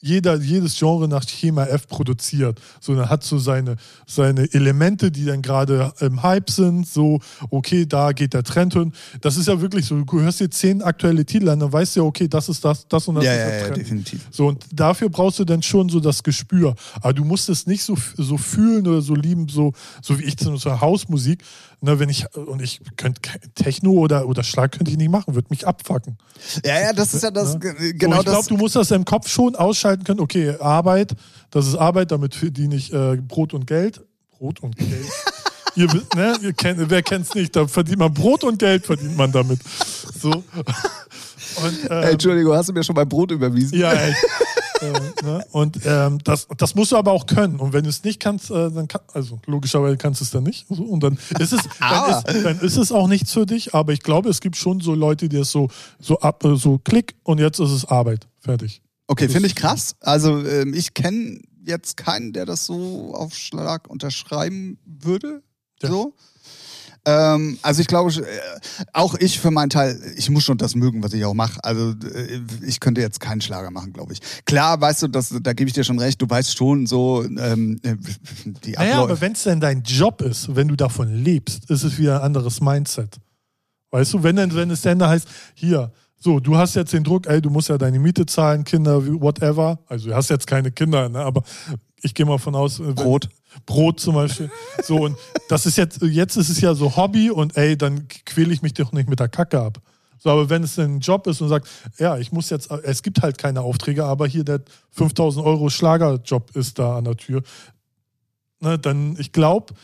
jeder, jedes Genre nach Schema F produziert. So, dann hat so seine, seine Elemente, die dann gerade im Hype sind, so, okay, da geht der Trend hin. Das ist ja wirklich so, du hörst dir zehn aktuelle Titel an, dann weißt du ja, okay, das ist das, das und das ja, ist der ja, Trend. Ja, definitiv. So, und dafür brauchst du dann schon so das Gespür. Aber du musst es nicht so, so fühlen oder so lieben, so, so wie ich zum Beispiel Hausmusik. Ne, wenn ich, und ich könnte Techno oder, oder Schlag könnte ich nicht machen, würde mich abfacken. Ja, ja, das ist ja das, ne? genau so, ich glaube, du musst das im Kopf schon ausschalten können. Okay, Arbeit, das ist Arbeit, damit verdiene ich äh, Brot und Geld. Brot und Geld. ihr, ne, ihr kennt, wer kennt's nicht? Da verdient man Brot und Geld, verdient man damit. So. Und, ähm, hey, Entschuldigung, hast du mir schon mein Brot überwiesen? Ja, ey. Äh, ne? Und ähm, das, das musst du aber auch können. Und wenn du es nicht kannst, äh, dann kann, also logischerweise kannst du es dann nicht. So, und dann ist es, dann ist, dann ist es auch nichts für dich. Aber ich glaube, es gibt schon so Leute, die es so, so ab, äh, so klick und jetzt ist es Arbeit. Fertig. Okay, finde ich krass. Also ähm, ich kenne jetzt keinen, der das so auf Schlag unterschreiben würde. Ja. So. Ähm, also ich glaube, äh, auch ich für meinen Teil, ich muss schon das mögen, was ich auch mache. Also äh, ich könnte jetzt keinen Schlager machen, glaube ich. Klar, weißt du, das, da gebe ich dir schon recht, du weißt schon so ähm, äh, die Abläufe. Naja, aber wenn es denn dein Job ist, wenn du davon lebst, ist es wieder ein anderes Mindset. Weißt du, wenn, denn, wenn es denn da heißt, hier, so, du hast jetzt den Druck, ey, du musst ja deine Miete zahlen, Kinder, whatever. Also du hast jetzt keine Kinder, ne? aber ich gehe mal von aus. Wenn, Brot. Brot zum Beispiel. So, und das ist jetzt, jetzt ist es ja so Hobby und ey, dann quäle ich mich doch nicht mit der Kacke ab. So, aber wenn es ein Job ist und sagt, ja, ich muss jetzt, es gibt halt keine Aufträge, aber hier der 5000 Euro Schlagerjob ist da an der Tür, ne, dann, ich glaube,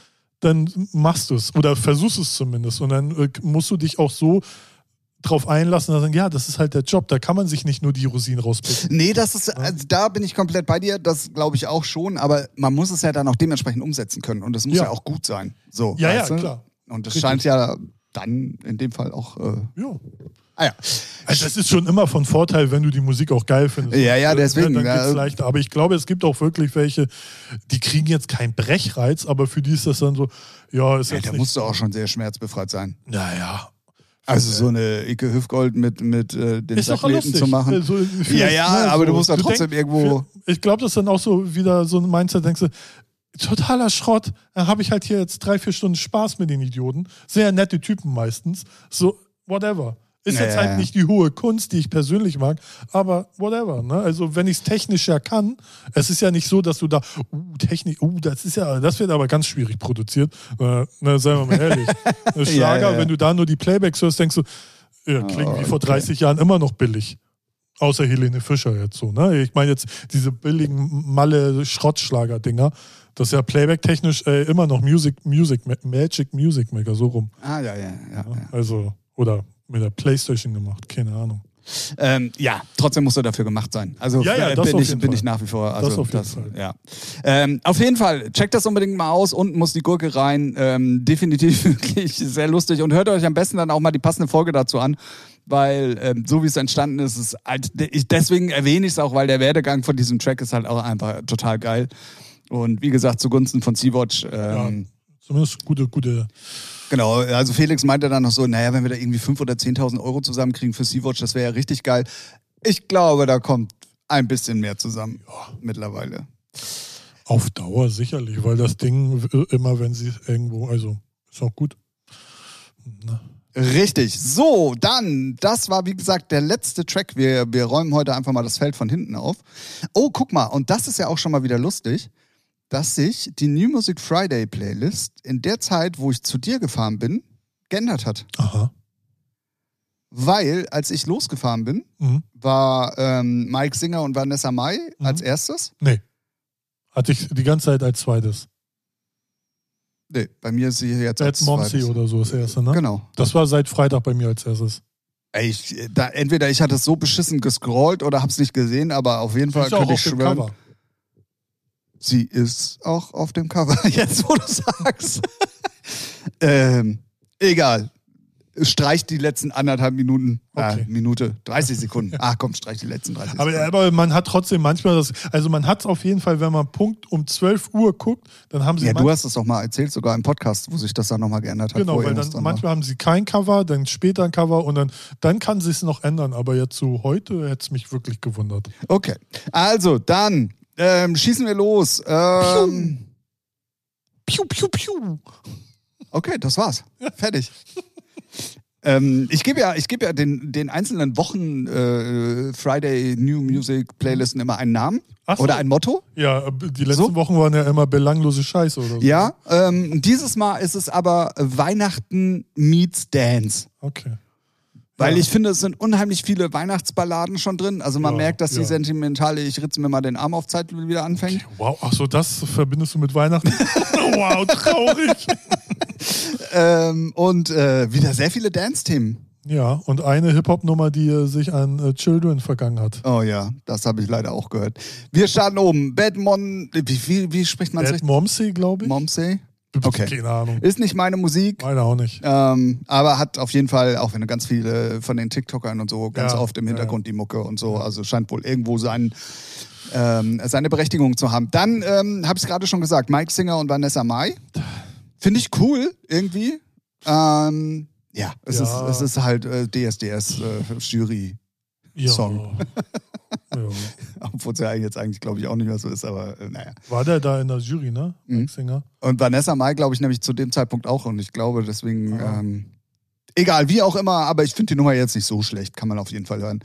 dann machst du es oder versuchst es zumindest und dann äh, musst du dich auch so drauf einlassen und sagen, ja, das ist halt der Job, da kann man sich nicht nur die Rosinen rauspicken. Nee, das ist, also da bin ich komplett bei dir, das glaube ich auch schon, aber man muss es ja dann auch dementsprechend umsetzen können und das muss ja, ja auch gut sein. So, ja, ja, du? klar. Und das Richtig. scheint ja dann in dem Fall auch. Äh, Ja. ah ja. Also es ist schon immer von Vorteil, wenn du die Musik auch geil findest. Ja, ja, deswegen, Dann geht's leichter. Aber ich glaube, es gibt auch wirklich welche, die kriegen jetzt keinen Brechreiz, aber für die ist das dann so, ja, ist ja jetzt da musst du auch schon sehr schmerzbefreit sein. Naja. Also so eine Icke Hüftgold mit, mit äh, den Ist Athleten zu machen. Also, für- Ja, ja, aber du musst dann trotzdem irgendwo- Für, ich glaube, das ist dann auch so wieder so ein Mindset, denkst du, totaler Schrott, dann habe ich halt hier jetzt drei, vier Stunden Spaß mit den Idioten. Sehr nette Typen meistens. So, whatever. Ist Ja, jetzt halt nicht die hohe Kunst, die ich persönlich mag, aber whatever. Ne? Also wenn ich es technisch ja kann, es ist ja nicht so, dass du da, uh, Technik, uh, das ist ja, das wird aber ganz schwierig produziert. Äh, ne, seien wir mal ehrlich. Schlager, ja, ja. wenn du da nur die Playbacks hörst, denkst du, ja, klingt Oh, wie vor okay. 30 Jahren immer noch billig. Außer Helene Fischer jetzt so, ne? Ich meine jetzt diese billigen Malle-Schrottschlager-Dinger. Das ist ja Playback-technisch äh, immer noch Music, Music, Ma- Magic Music Maker, so rum. Ah, ja, ja, ja. Also, oder mit der Playstation gemacht, keine Ahnung. Ähm, ja, trotzdem muss er dafür gemacht sein. Also Ja, ja, äh, das bin, ich, bin ich nach wie vor. Also Das auf jeden Fall. Ja. Ähm, auf jeden Fall, checkt das unbedingt mal aus. Unten muss die Gurke rein. Ähm, definitiv wirklich sehr lustig. Und hört euch am besten dann auch mal die passende Folge dazu an. Weil ähm, so wie es entstanden ist, ist halt, ich, deswegen erwähne ich es auch, weil der Werdegang von diesem Track ist halt auch einfach total geil. Und wie gesagt, zugunsten von Sea-Watch. Ähm, Zumindest gute, gute. Genau, also Felix meinte dann noch so, naja, wenn wir da irgendwie 5.000 oder 10.000 Euro zusammenkriegen für Sea-Watch, das wäre ja richtig geil. Ich glaube, da kommt ein bisschen mehr zusammen mittlerweile. Auf Dauer sicherlich, weil das Ding immer, wenn sie irgendwo, also ist auch gut. Ne? Richtig. So, dann, das war wie gesagt der letzte Track. Wir, wir räumen heute einfach mal das Feld von hinten auf. Oh, guck mal, und das ist ja auch schon mal wieder lustig, dass sich die New Music Friday Playlist in der Zeit, wo ich zu dir gefahren bin, geändert hat. Aha. Weil, als ich losgefahren bin, Mhm. war ähm, Mike Singer und Vanessa Mai Mhm. als erstes. Nee. Hatte ich die ganze Zeit als zweites. Nee, bei mir ist sie jetzt Bad als Momsy zweites. oder so das erste, ne? Genau. Das war seit Freitag bei mir als erstes. Ey, Ich, da, entweder ich hatte es so beschissen gescrollt oder hab's nicht gesehen, aber auf jeden Fall Ist könnte ich schwören. Cover. Sie ist auch auf dem Cover, jetzt wo du sagst. ähm, egal. Streicht die letzten anderthalb Minuten, Okay. äh, Minute, 30 Sekunden. Ach komm, streich die letzten 30 Aber, Sekunden. aber man hat trotzdem manchmal das, also man hat es auf jeden Fall, wenn man Punkt um 12 Uhr guckt, dann haben sie Ja, du hast es doch mal erzählt, sogar im Podcast, wo sich das dann nochmal geändert hat. Genau, weil dann war. manchmal haben sie kein Cover, dann später ein Cover und dann, dann kann sich noch ändern. Aber jetzt so heute hätte es mich wirklich gewundert. Okay, also dann ähm, schießen wir los. Ähm, Piu, piu, piu. okay, das war's. Fertig. ähm, ich gebe ja, ich gebe ja den, den einzelnen Wochen äh, Friday New Music Playlisten immer einen Namen Ach so. oder ein Motto. Ja, die letzten So? Wochen waren ja immer belanglose Scheiße oder so. Ja, ähm, dieses Mal ist es aber Weihnachten meets Dance. Okay. Weil Ja. ich finde, es sind unheimlich viele Weihnachtsballaden schon drin. Also man Ja, merkt, dass die ja. sentimentale Ich ritze mir mal den Arm auf Zeit wieder anfängt. Wow, ach so, das verbindest du mit Weihnachten? wow, traurig. Ähm, und äh, wieder sehr viele Dance-Themen. Ja, und eine Hip-Hop-Nummer, die äh, sich an äh, Children vergangen hat. Oh ja, das habe ich leider auch gehört. Wir starten oben. Bad Mon, wie, wie, wie spricht man es richtig? Momsey, glaube ich. Momsey? Okay. Keine Ahnung. Ist nicht meine Musik. Meine auch nicht. Ähm, aber hat auf jeden Fall, auch wenn du ganz viele von den TikTokern und so, ganz Ja, oft im ja, Hintergrund die Mucke und so, also scheint wohl irgendwo sein, ähm, seine Berechtigung zu haben. Dann ähm, habe ich es gerade schon gesagt, Mike Singer und Vanessa Mai. Finde ich cool, irgendwie. Ähm, ja, es, Ja. Ist, es ist halt äh, DSDS äh, Jury, Ja. Song. ja. obwohl es ja jetzt eigentlich, glaube ich, auch nicht mehr so ist, aber äh, naja. War der da in der Jury, ne? Mhm. Singer? Und Vanessa Mai, glaube ich, nämlich zu dem Zeitpunkt auch. Und ich glaube, deswegen, Ah. ähm, egal, wie auch immer, aber ich finde die Nummer jetzt nicht so schlecht, kann man auf jeden Fall hören.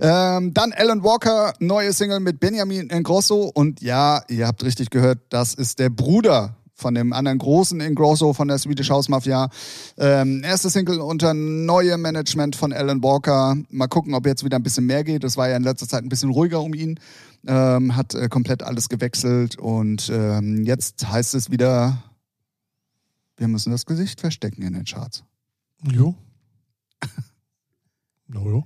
Ähm, dann Alan Walker, neue Single mit Benjamin Ingrosso. Und ja, ihr habt richtig gehört, das ist der Bruder von dem anderen großen Ingrosso von der Swedish House Mafia. Ähm, erste Single unter neuem Management von Alan Walker. Mal gucken, ob jetzt wieder ein bisschen mehr geht. Das war ja in letzter Zeit ein bisschen ruhiger um ihn. Ähm, hat äh, komplett alles gewechselt und ähm, jetzt heißt es wieder, wir müssen das Gesicht verstecken in den Charts. Jo. No, jo.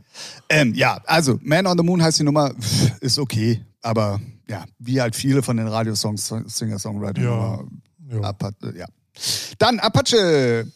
Ähm, ja, also Man on the Moon heißt die Nummer, ist okay, aber ja, wie halt viele von den Radiosongs, Singer-Songwriter, Ja. Jo. Apache, ja. Dann Apache.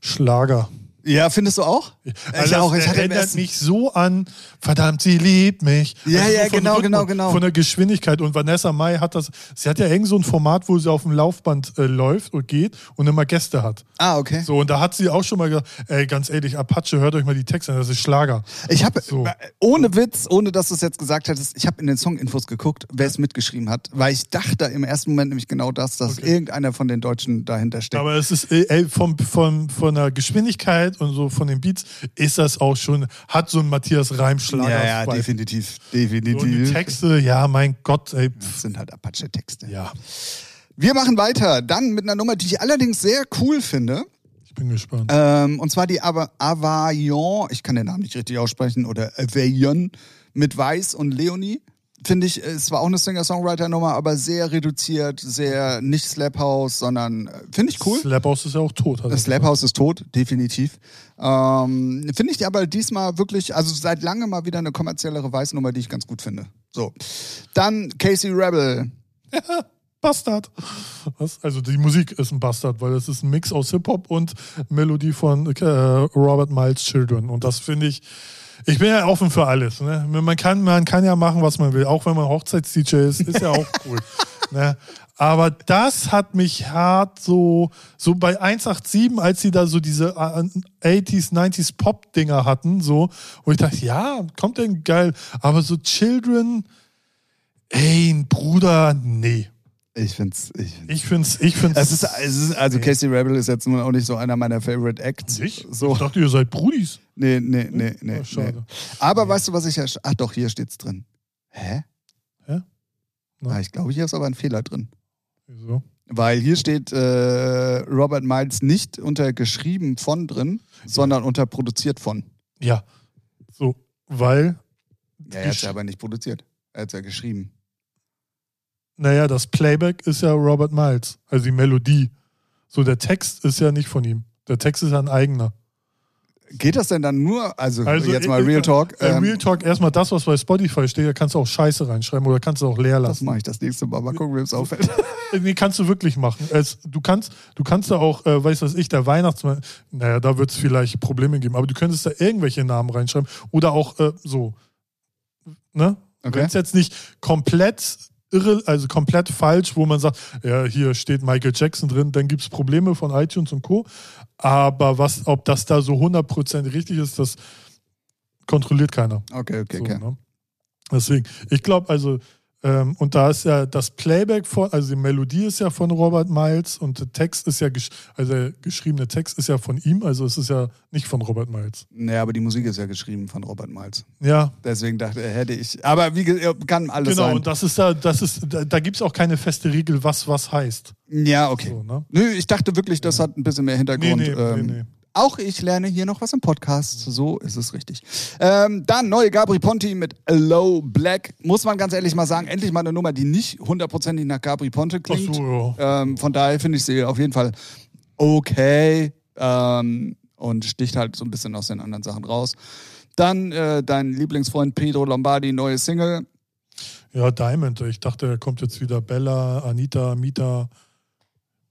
Schlager. Ja, findest du auch? Also ich auch. Ich hatte erinnert mich so an, verdammt, sie liebt mich. Ja, also ja, genau, genau, genau. Von der Geschwindigkeit. Und Vanessa Mai hat das, sie hat ja irgend so ein Format, wo sie auf dem Laufband äh, läuft und geht und immer Gäste hat. Ah, okay. So, und da hat sie auch schon mal gesagt, ey, ganz ehrlich, Apache, hört euch mal die Texte an, das ist Schlager. Ich habe, so. ohne Witz, ohne dass du es jetzt gesagt hättest, ich habe in den Song-Infos geguckt, wer es mitgeschrieben hat, weil ich dachte im ersten Moment nämlich genau das, dass okay. irgendeiner von den Deutschen dahinter steckt. Aber es ist, ey, vom, vom, von der Geschwindigkeit und so von den Beats ist das auch schon, hat so ein Matthias Reimschlager. Ja, ja, definitiv, definitiv. Und die Texte, ja, mein Gott, ey. Das sind halt Apache-Texte. Ja. Wir machen weiter, dann mit einer Nummer, die ich allerdings sehr cool finde. Ich bin gespannt. Ähm, und zwar die Ava Availlon, ich kann den Namen nicht richtig aussprechen, oder Availlon mit Weiß und Leonie finde ich, es war auch eine Singer-Songwriter-Nummer, aber sehr reduziert, sehr nicht Slap House, sondern äh, finde ich cool. Slap House ist ja auch tot. Das Slap House ist tot, definitiv. Ähm, finde ich aber diesmal wirklich, also seit langem mal wieder eine kommerziellere Weißnummer, die ich ganz gut finde. So. Dann Casey Rebel. Bastard. Was? Also die Musik ist ein Bastard, weil es ist ein Mix aus Hip-Hop und Melodie von äh, Robert Miles Children. Und das finde ich ich bin ja offen für alles. Ne? Man, kann, man kann ja machen, was man will. Auch wenn man Hochzeits-DJ ist, ist ja auch cool. ne? Aber das hat mich hart so, so bei 187, als sie da so diese 80s, 90s Pop-Dinger hatten, so, wo ich dachte, ja, kommt denn geil. Aber so Children, ey, Bruder, nee. Ich find's. Ich, ich find's. Ich find's es ist, es ist, also Casey Rebel ist jetzt nun auch nicht so einer meiner Favorite Acts. Ich? So. ich dachte, ihr seid Brudis. Nee, nee, nee, nee. Oh, schade. Nee. Aber ja. weißt du, was ich ja. Ach doch, hier steht's drin. Hä? Hä? Ah, ich glaube, hier ist aber ein Fehler drin. Wieso? Weil hier steht äh, Robert Miles nicht unter geschrieben von drin, ja. sondern unter produziert von. Ja. So, weil. Ja, er hat ja aber nicht produziert. Er hat es ja geschrieben. Naja, das Playback ist ja Robert Miles, also die Melodie. So, der Text ist ja nicht von ihm. Der Text ist ja ein eigener. Geht das denn dann nur, also, also jetzt mal Real Talk? Äh, ähm, Real Talk, erstmal das, was bei Spotify steht, da kannst du auch Scheiße reinschreiben oder kannst du auch leer lassen. Das mache ich das nächste Mal. Mal gucken, wie es auffällt. nee, kannst du wirklich machen. Es, du kannst, du kannst da auch, äh, weißt du was ich, der Weihnachtsmann, naja, da wird es vielleicht Probleme geben, aber du könntest da irgendwelche Namen reinschreiben oder auch äh, so, ne? Okay. Wenn es jetzt nicht komplett irre, also komplett falsch, wo man sagt, ja, hier steht Michael Jackson drin, dann gibt es Probleme von iTunes und Co. Aber was, ob das da so 100% richtig ist, das kontrolliert keiner. Okay, okay, so, okay. Ne? Deswegen, ich glaube, also ähm, und da ist ja das Playback von, also die Melodie ist ja von Robert Miles und der Text ist ja, also der geschriebene Text ist ja von ihm, also es ist ja nicht von Robert Miles. Naja, aber die Musik ist ja geschrieben von Robert Miles. Ja. Deswegen dachte hätte ich, aber wie kann alles genau, sein. Genau, und das ist da, das ist, da, da gibt es auch keine feste Regel, was was heißt. Ja, okay. So, ne? Nö, ich dachte wirklich, das hat ein bisschen mehr Hintergrund. Nee, nee, ähm, nee, nee. Auch ich lerne hier noch was im Podcast. So ist es richtig. Ähm, dann neue Gabri Ponti mit Low Black. Muss man ganz ehrlich mal sagen, endlich mal eine Nummer, die nicht hundertprozentig nach Gabri Ponte klingt. Ach so, ja. ähm, von daher finde ich sie auf jeden Fall okay. Ähm, und sticht halt so ein bisschen aus den anderen Sachen raus. Dann äh, dein Lieblingsfreund Pedro Lombardi, neue Single. Ja, Diamond. Ich dachte, er kommt jetzt wieder Bella, Anita, Mita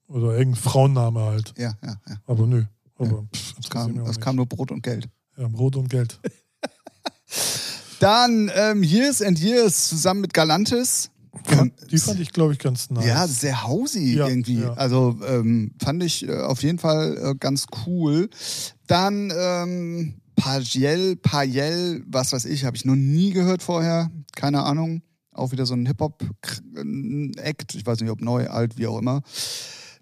oder irgendein Frauenname halt. Ja, ja, ja. Aber nö. Aber es, kam, es kam, nur Brot und Geld. Ja, Brot und Geld. Dann ähm, Years and Years zusammen mit Galantis. Ja, die fand ich, glaube ich, ganz nice. Ja, sehr hausy ja, irgendwie. Ja. Also ähm, fand ich äh, auf jeden Fall äh, ganz cool. Dann ähm, Pajel, Pajel, was weiß ich, habe ich noch nie gehört vorher. Keine Ahnung. Auch wieder so ein Hip-Hop-Act. Ich weiß nicht, ob neu, alt, wie auch immer.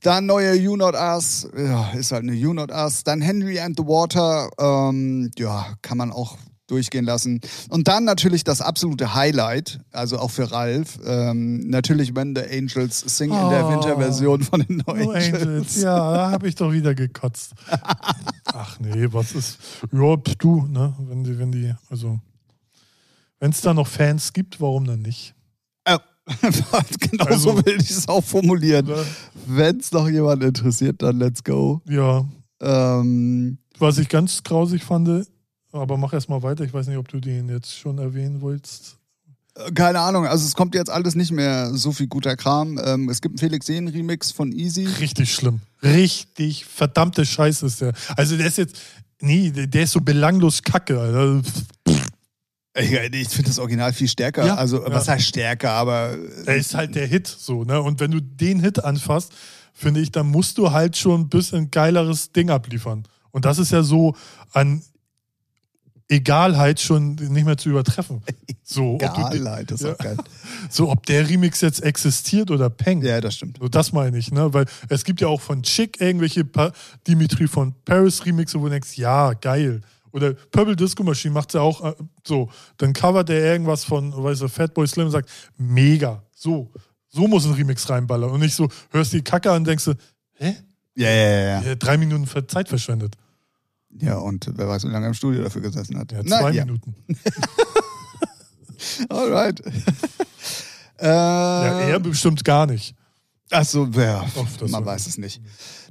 Dann neue You Not Us, ja, ist halt eine You Not Us. Dann Henry and the Water, ähm, ja, kann man auch durchgehen lassen. Und dann natürlich das absolute Highlight, also auch für Ralf, ähm, natürlich When the Angels Sing oh, in der oh. Winterversion von den No Angels. Angels. Ja, da habe ich doch wieder gekotzt. Ach nee, was ist, ja, du, ne, wenn die, wenn die, also, wenn es da noch Fans gibt, warum dann nicht? genau also, so will ich es auch formulieren. Ne? Wenn es noch jemand interessiert, dann let's go. Ja. Ähm, Was ich ganz grausig fand, aber mach erst mal weiter. Ich weiß nicht, ob du den jetzt schon erwähnen wolltest. Äh, keine Ahnung, also es kommt jetzt alles nicht mehr so viel guter Kram. Ähm, es gibt einen Felix Sehn Remix von Easy. Richtig schlimm. Richtig verdammte Scheiße ist der. Also der ist jetzt, Nee, der der ist so belanglos kacke, Alter. Ich, ich finde das Original viel stärker. Ja, also, ja. was heißt stärker, aber. Er ist halt der Hit, so, ne? Und wenn du den Hit anfasst, finde ich, dann musst du halt schon ein bisschen geileres Ding abliefern. Und das ist ja so an Egalheit schon nicht mehr zu übertreffen. So, du, Geilheit, das ist Ja. auch geil. so, ob der Remix jetzt existiert oder Peng. Ja, das stimmt. So, das meine ich, ne? Weil es gibt ja auch von Chick irgendwelche pa Dimitri von Paris Remixe, wo du denkst, ja, geil. Oder Purple Disco Machine macht ja auch äh, so. Dann covert er irgendwas von, weißt du, Fatboy Slim und sagt, mega. So. So muss ein Remix reinballern. Und nicht so, hörst die Kacke an und denkst du, hä? Ja, ja, ja, ja. Ja, drei Minuten Zeit verschwendet. Ja, und wer weiß, wie lange er im Studio dafür gesessen hat. Ja, Na, zwei ja. Minuten. Alright. äh, Ja, er bestimmt gar nicht. Achso, ja, Auf das man weiß es nicht.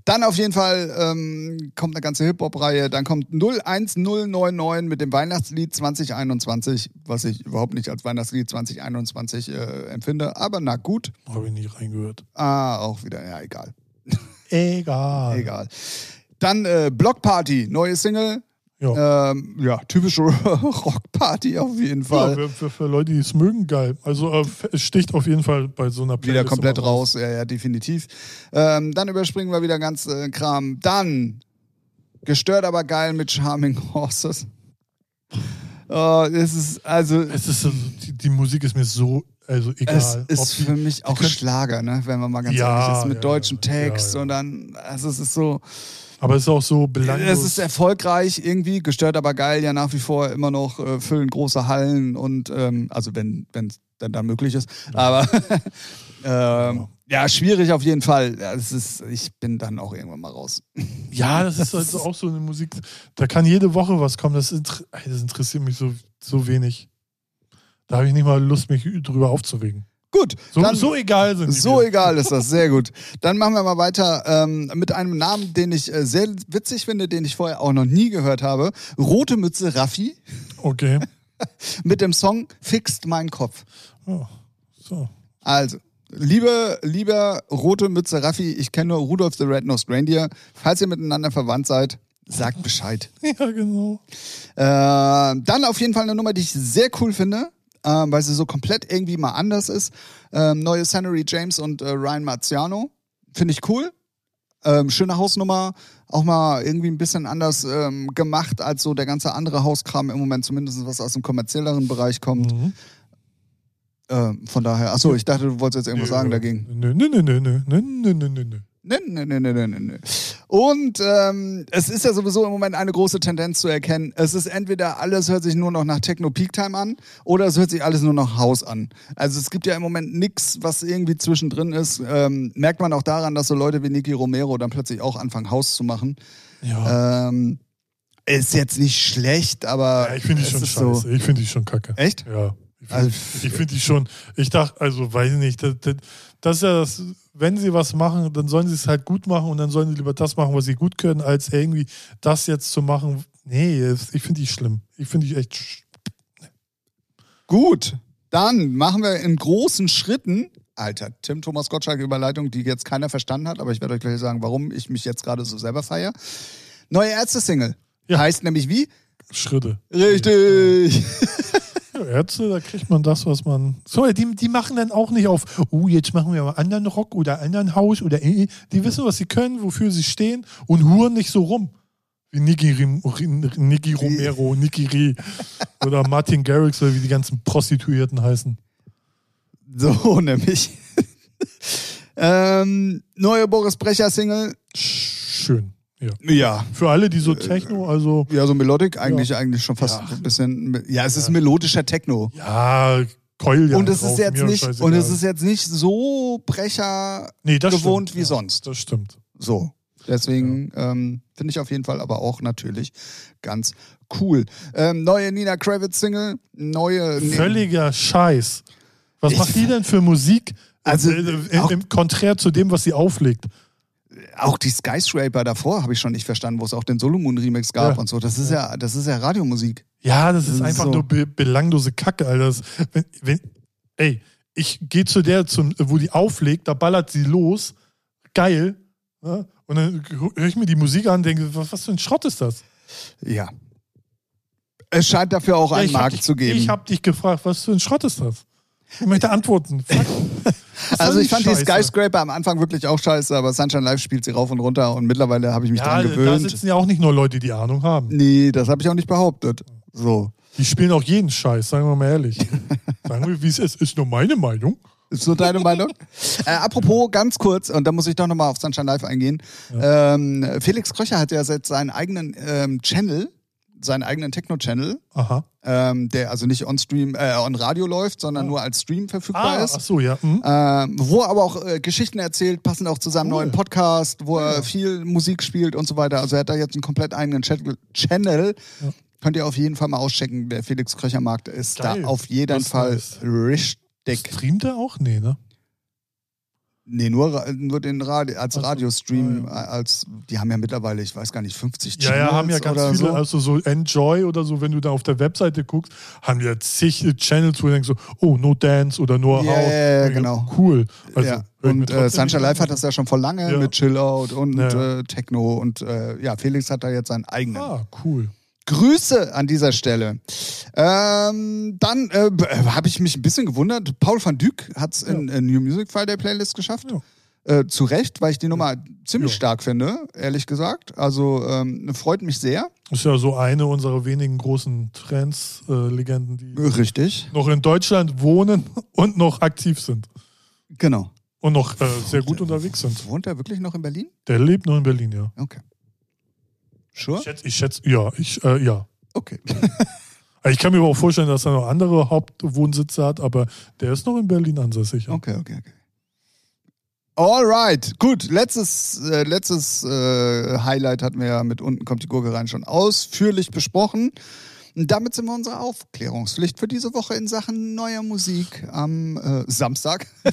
Dann auf jeden Fall ähm, kommt eine ganze Hip-Hop-Reihe. Dann kommt 01099 mit dem Weihnachtslied 2021, was ich überhaupt nicht als Weihnachtslied 2021 äh, empfinde. Aber na gut. Habe ich nie reingehört. Ah, auch wieder, ja, egal. Egal. Egal. Dann äh, Block Party, neue Single. Ja. Ähm, ja, typische Rockparty auf jeden Ja, Fall. für, für, für Leute, die es mögen, geil. Also äh, es sticht auf jeden Fall bei so einer wieder Playlist komplett immer raus, ja, ja, definitiv. Ähm, dann überspringen wir wieder ganz äh, Kram. Dann gestört, aber geil mit Charming Horses. Oh, es ist also Es ist, so- die, die Musik ist mir so, also egal. es ist die- für mich auch Schlager, ne, wenn man mal ganz Ja, ehrlich ist, mit ja, deutschem ja, Text ja, ja. und dann, also es ist so, aber es ist auch so belanglos. es ist erfolgreich irgendwie, gestört, aber geil, ja nach wie vor immer noch äh, füllen große Hallen und ähm, also wenn es dann da möglich ist, aber ähm, ja schwierig auf jeden Fall. Ja, Es ist, ich bin dann auch irgendwann mal raus. ja, das ist also auch so eine Musik, da kann jede Woche was kommen. Das, inter das interessiert mich so, so wenig. Da habe ich nicht mal Lust, mich drüber aufzuregen. Gut, So, dann, so egal sind So mir. egal ist das, sehr gut. Dann machen wir mal weiter ähm, mit einem Namen, den ich äh, sehr witzig finde, den ich vorher auch noch nie gehört habe. Rote Mütze Raffi Okay. mit dem Song Fixt mein Kopf. Oh, so. Also, liebe, lieber Rote Mütze Raffi, ich kenne nur Rudolf the Red-Nosed Reindeer. Falls ihr miteinander verwandt seid, sagt Bescheid. Ja, genau. Äh, dann auf jeden Fall eine Nummer, die ich sehr cool finde, ähm, weil sie so komplett irgendwie mal anders ist. Ähm, neue Sanary James und äh, Ryan Marciano. Finde ich cool. Ähm, schöne Hausnummer, auch mal irgendwie ein bisschen anders ähm, gemacht als so der ganze andere Hauskram im Moment, zumindest was aus dem kommerzielleren Bereich kommt. Mhm. Ähm, von daher, achso, ich dachte, du wolltest jetzt irgendwas sagen dagegen. Nö, nö, nö, nö, nö, nö, nö, nö, nö, nö. Nee, nee, nee, nee, nee, nee. Und ähm, es ist ja sowieso im Moment eine große Tendenz zu erkennen. Es ist entweder alles hört sich nur noch nach Techno Peak Time an oder es hört sich alles nur noch Haus an. Also es gibt ja im Moment nichts, was irgendwie zwischendrin ist. Ähm, merkt man auch daran, dass so Leute wie Nicky Romero dann plötzlich auch anfangen, Haus zu machen. Ja. Ähm, ist jetzt nicht schlecht, aber ja ich finde die schon scheiße. so. Ich finde die schon kacke. Echt? Ja. Ich finde Also, ich find die schon, ich dachte, also weiß ich nicht, das, das, das ist ja das, wenn sie was machen, dann sollen sie es halt gut machen und dann sollen sie lieber das machen, was sie gut können, als irgendwie das jetzt zu machen. Nee, ich finde die schlimm. Ich finde die echt. sch- Gut, dann machen wir in großen Schritten. Alter, Tim Thomas Gottschalk Überleitung, die jetzt keiner verstanden hat, aber ich werde euch gleich sagen, warum ich mich jetzt gerade so selber feiere. Neue Ärzte-Single. Ja. Heißt nämlich wie? Schritte. Richtig. Ja, Ärzte, da kriegt man das, was man. So, die, die machen dann auch nicht auf, oh, jetzt machen wir mal anderen Rock oder anderen Haus oder äh, die wissen, was sie können, wofür sie stehen und huren nicht so rum. Wie Nicky Romero, Nicky Reh oder Martin Garrix oder wie die ganzen Prostituierten heißen. So, nämlich. ähm, neue Boris Brecher-Single. Schön. Ja. Ja. Für alle, die so Techno, also Ja, so Melodic, eigentlich, eigentlich schon fast Ja. ein bisschen. Ja, es ist melodischer Techno. ja, Keul ja und es ist jetzt nicht, scheißegal. und es ist jetzt nicht so Brecher nee, gewohnt stimmt. wie ja, sonst. Das stimmt. So. Deswegen ähm, finde ich auf jeden Fall aber auch natürlich ganz cool. Ähm, neue Nina Kravitz Single, neue. Völliger Scheiß. Was Ich- macht die denn für Musik? Also, äh, auch- im Konträr zu dem, was sie auflegt. Auch die Skyscraper davor habe ich schon nicht verstanden, wo es auch den Solomon Remix gab Ja. und so. Das ist ja, das ist ja Radiomusik. Ja, das ist So. einfach nur be belanglose Kacke, Alter. Das, wenn, wenn, ey, ich gehe zu der, zum, wo die auflegt, da ballert sie los. Geil. Ja? Und dann höre ich mir die Musik an und denke, was, was für ein Schrott ist das? Ja. Es scheint dafür auch einen ich hab Markt dich, zu geben. Ich habe dich gefragt, was für ein Schrott ist das? Ich möchte antworten. Also ich fand die scheiße. Skyscraper am Anfang wirklich auch scheiße, aber Sunshine Live spielt sie rauf und runter und mittlerweile habe ich mich Ja, dran da gewöhnt. sitzen ja auch nicht nur Leute, die Ahnung haben. Nee, das habe ich auch nicht behauptet. So. Die spielen auch jeden Scheiß, sagen wir mal ehrlich. sagen wir, wie es ist, ist nur meine Meinung. Ist so deine Meinung? äh, apropos, ganz kurz, und da muss ich doch nochmal auf Sunshine Live eingehen. Ähm, Felix Kröcher hat ja seit seinen eigenen ähm, Channel, seinen eigenen Techno-Channel, ähm, der also nicht on Stream, äh, on Radio läuft, sondern nur als Stream verfügbar Ah, ist. ach so, ja. Hm. Ähm, wo er aber auch äh, Geschichten erzählt, passend auch zu seinem Cool. neuen Podcast, wo er Ja. viel Musik spielt und so weiter. Also er hat da jetzt einen komplett eigenen Chat Channel. Ja. Könnt ihr auf jeden Fall mal auschecken. Der Felix Kröcher Markt ist Geil. da auf jeden ist Fall richtig. Streamt er auch? Nee, ne? Nee, nur, nur den Radio, als Ach so. Radiostream, Ah, als die haben ja mittlerweile, ich weiß gar nicht, 50 Ja, ja, haben ja ganz viele, so. also so Enjoy oder so, wenn du da auf der Webseite guckst, haben ja zig Channels, wo du denkst so, oh, no Dance oder nur Ja, House. ja, ja, genau. Cool. Also, ja. Und äh, nicht Live hat das ja schon vor lange Ja. mit Chill Out und Ja. äh, Techno und äh, ja, Felix hat da jetzt seinen eigenen. Ah, cool. Grüße an dieser Stelle. Ähm, dann äh, habe ich mich ein bisschen gewundert. Paul van Dyk hat es in, in New Music Friday Playlist geschafft. Ja. Äh, zu Recht, weil ich die Nummer ziemlich Ja. stark finde, ehrlich gesagt. Also ähm, freut mich sehr. Ist ja so eine unserer wenigen großen Trends-Legenden, die Richtig. noch in Deutschland wohnen und noch aktiv sind. Genau. Und noch äh, sehr gut unterwegs sind. Wohnt er wirklich noch in Berlin? Der lebt noch in Berlin, ja. Okay. Sure? Ich schätze, ich schätze ja, ich, äh, ja. Okay. Ich kann mir aber auch vorstellen, dass er noch andere Hauptwohnsitze hat, aber der ist noch in Berlin ansässig. Ja. Okay, okay, okay. Alright, gut. Letztes, äh, letztes äh, Highlight hatten wir ja mit unten kommt die Gurke rein schon ausführlich besprochen. Und damit sind wir unserer Aufklärungspflicht für diese Woche in Sachen neuer Musik am äh, Samstag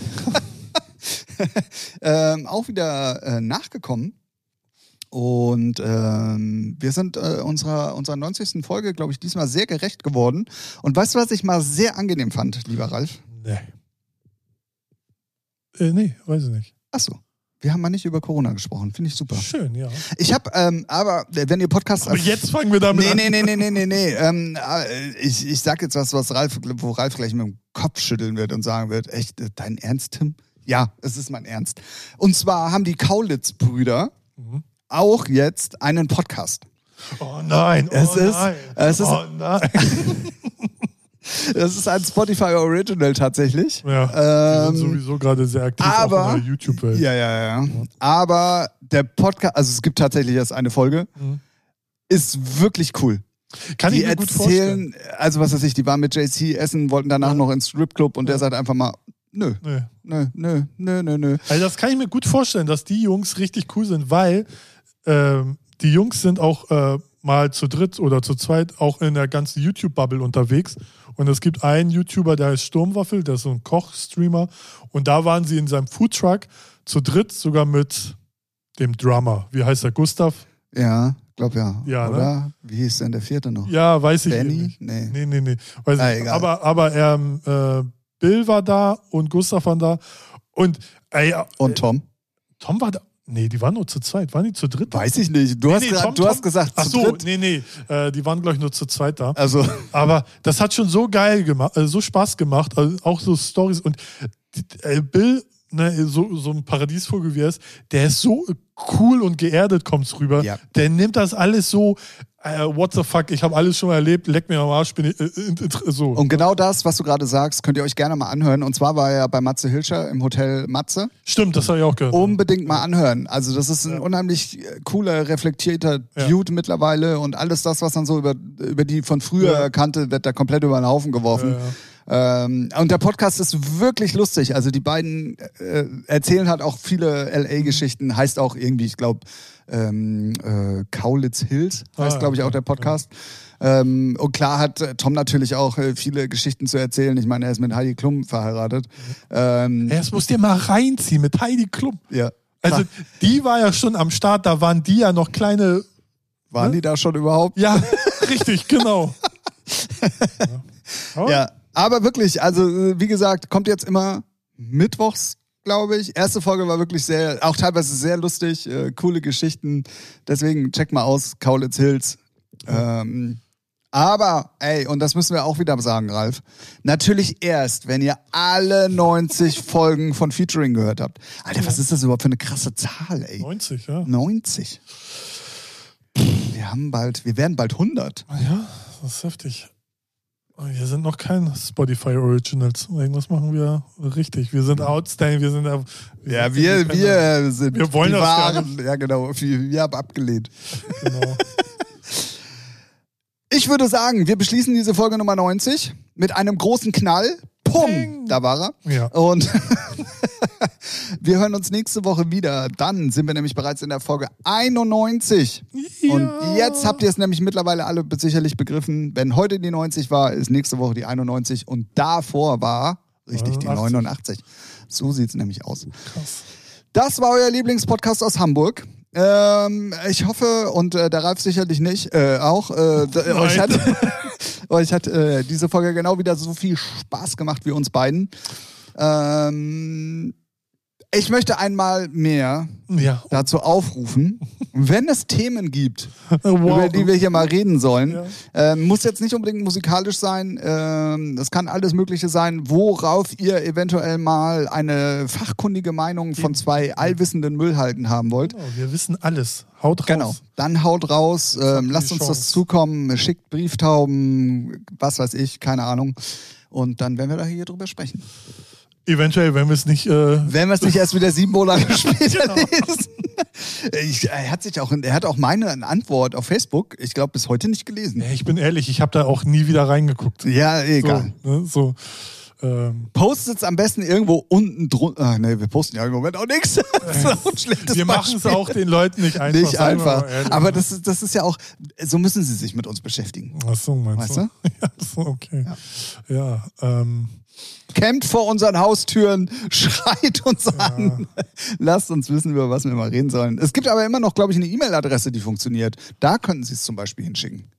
ähm, auch wieder äh, nachgekommen. Und ähm, wir sind äh, unserer, unserer 90. Folge, glaube ich, diesmal sehr gerecht geworden. Und weißt du, was ich mal sehr angenehm fand, lieber Ralf? Nee. Äh, nee, weiß ich nicht. Achso. Wir haben mal nicht über Corona gesprochen. Finde ich super. Schön, ja. Ich habe, ähm, aber wenn ihr Podcast. Aber jetzt fangen wir damit Nee, an. nee, nee, nee, nee, nee, nee. Ähm, äh, ich, ich sag jetzt was, was Ralf, wo Ralf gleich mit dem Kopf schütteln wird und sagen wird, echt, äh, dein Ernst, Tim? Ja, es ist mein Ernst. Und zwar haben die Kaulitz-Brüder Mhm. Auch jetzt einen Podcast. Oh nein, oh Es ist- nein. es ist- oh nein. Das ist ein Spotify Original tatsächlich. Ja, die sind Ähm, sowieso gerade sehr aktiv aber- der YouTube-Welt. Ja, ja, ja. Aber der Podcast, also es gibt tatsächlich erst eine Folge, Mhm. ist wirklich cool. Kann die ich mir gut vorstellen. erzählen, also was weiß ich, die waren mit JC essen, wollten danach Ja. noch ins Stripclub und der Ja. sagt einfach mal, nö, nö, nö, nö, nö, nö. Also das kann ich mir gut vorstellen, dass die Jungs richtig cool sind, weil ähm, die Jungs sind auch äh, mal zu dritt oder zu zweit auch in der ganzen YouTube-Bubble unterwegs. Und es gibt einen YouTuber, der heißt Sturmwaffel, der ist so ein Koch-Streamer. Und da waren sie in seinem Foodtruck zu dritt, sogar mit dem Drummer. Wie heißt er? Gustav? Ja, glaub ja. Ja, ne? Oder? Wie hieß denn der vierte noch? Ja, weiß ich Benny? nicht. Nee. Nee, nee, nee. Weiß Ah, egal. Aber, aber ähm, äh, Bill war da und Gustav waren da. Und ey, Und Tom? Tom war da. Nee, die waren nur zu zweit. Waren die zu dritt? Weiß ich nicht. Du, hast, nee, gesagt- Tom, du Tom. hast gesagt, Ach zu so, dritt. nee, nee. Äh, die waren, glaube ich, nur zu zweit da. Also, Aber das hat schon so geil gemacht, äh, so Spaß gemacht. Also auch so Stories. Und äh, Bill, ne, so, so ein Paradiesvogel wie er ist, der ist so cool und geerdet, kommt's rüber. Ja. Der nimmt das alles so, äh, what the fuck, ich habe alles schon mal erlebt, leck mir am Arsch, bin ich, äh, so. und genau das, was du gerade sagst, könnt ihr euch gerne mal anhören. Und zwar war er ja bei Matze Hilscher im Hotel Matze. Stimmt, das habe ich auch gehört. Unbedingt mal anhören. Also das ist ein Ja. unheimlich äh, cooler, reflektierter Ja. Dude mittlerweile und alles das, was man so über, über die von früher Ja. kannte, wird da komplett über den Haufen geworfen. Ähm, und der Podcast ist wirklich lustig. Also die beiden äh, erzählen halt auch viele LA-Geschichten, heißt auch irgendwie, ich glaube, ähm, äh, Kaulitz Hills heißt, Ah, glaube ich, auch der Podcast. Ähm, und klar hat äh, Tom natürlich auch äh, viele Geschichten zu erzählen. Ich meine, er ist mit Heidi Klum verheiratet. Ähm, Ja, das musst dir mal reinziehen mit Heidi Klum. ja. Also, die war ja schon am Start, da waren die ja noch kleine. Waren die da schon überhaupt? Ja, richtig, genau. Ja. Aber Ja, aber wirklich, also äh, wie gesagt, kommt jetzt immer mittwochs, glaube ich. Erste Folge war wirklich sehr, auch teilweise sehr lustig, äh, coole Geschichten. Deswegen check mal aus, Kaulitz Hills. Ähm, aber, ey, und das müssen wir auch wieder sagen, Ralf. Natürlich erst, wenn ihr alle 90 Folgen von Featuring gehört habt. Alter, was ist das überhaupt für eine krasse Zahl, ey? 90, ja. 90. Wir haben bald, wir werden bald 100. Ah Ja, das ist heftig. Wir sind noch kein Spotify Originals. Irgendwas machen wir richtig. Wir sind outstanding. Wir sind. Wir Ja, sind wir, keine- wir sind Wir wollen das gar Wahren. Ja, genau. Wir, wir haben abgelehnt. Genau. Ich würde sagen, wir beschließen diese Folge Nummer 90 mit einem großen Knall. Pum, da war er. Ja. Und wir hören uns nächste Woche wieder. Dann sind wir nämlich bereits in der Folge 91. Und Ja. jetzt habt ihr es nämlich mittlerweile alle sicherlich begriffen. Wenn heute die 90 war, ist nächste Woche die 91. Und davor war richtig die 89. 89. So sieht es nämlich aus. Krass. Das war euer Lieblingspodcast aus Hamburg. Ähm, ich hoffe, und äh, der Ralf sicherlich nicht, äh, auch, äh, euch hat, euch hat äh, diese Folge genau wieder so viel Spaß gemacht wie uns beiden. Ähm, ich möchte einmal mehr Ja. dazu aufrufen, wenn es Themen gibt, Wow. über die wir hier mal reden sollen. Ja. Ähm, muss jetzt nicht unbedingt musikalisch sein. Ähm, das kann alles Mögliche sein, worauf ihr eventuell mal eine fachkundige Meinung von zwei allwissenden Müllhalden haben wollt. Genau, wir wissen alles. Haut raus. Genau. Dann haut raus, die lasst uns das Chance. zukommen, schickt Brieftauben, was weiß ich, keine Ahnung. Und dann werden wir da hier drüber sprechen. Eventuell, wenn wir es nicht. Äh, Wenn wir es nicht erst wieder sieben Monate später Genau. lesen. Ich, er hat sich auch, er hat auch meine Antwort auf Facebook, ich glaube, bis heute nicht gelesen. ja, ich bin ehrlich, ich habe da auch nie wieder reingeguckt. Ja, egal. So, ne, so ähm, Postet es am besten irgendwo unten drunter. Ah, nee, wir posten ja im Moment auch nichts. Das ist auch ein schlechtes wir machen es auch den Leuten nicht einfach. nicht einfach. Aber das ist, das ist ja auch, so müssen sie sich mit uns beschäftigen. Ach so, meinst Weißt du? du? Ja, so, okay. Ja, ähm, Campt vor unseren Haustüren, schreit uns an. Lasst uns wissen, über was wir mal reden sollen. Es gibt aber immer noch, glaube ich, eine E-Mail-Adresse, die funktioniert. Da könnten Sie es zum Beispiel hinschicken.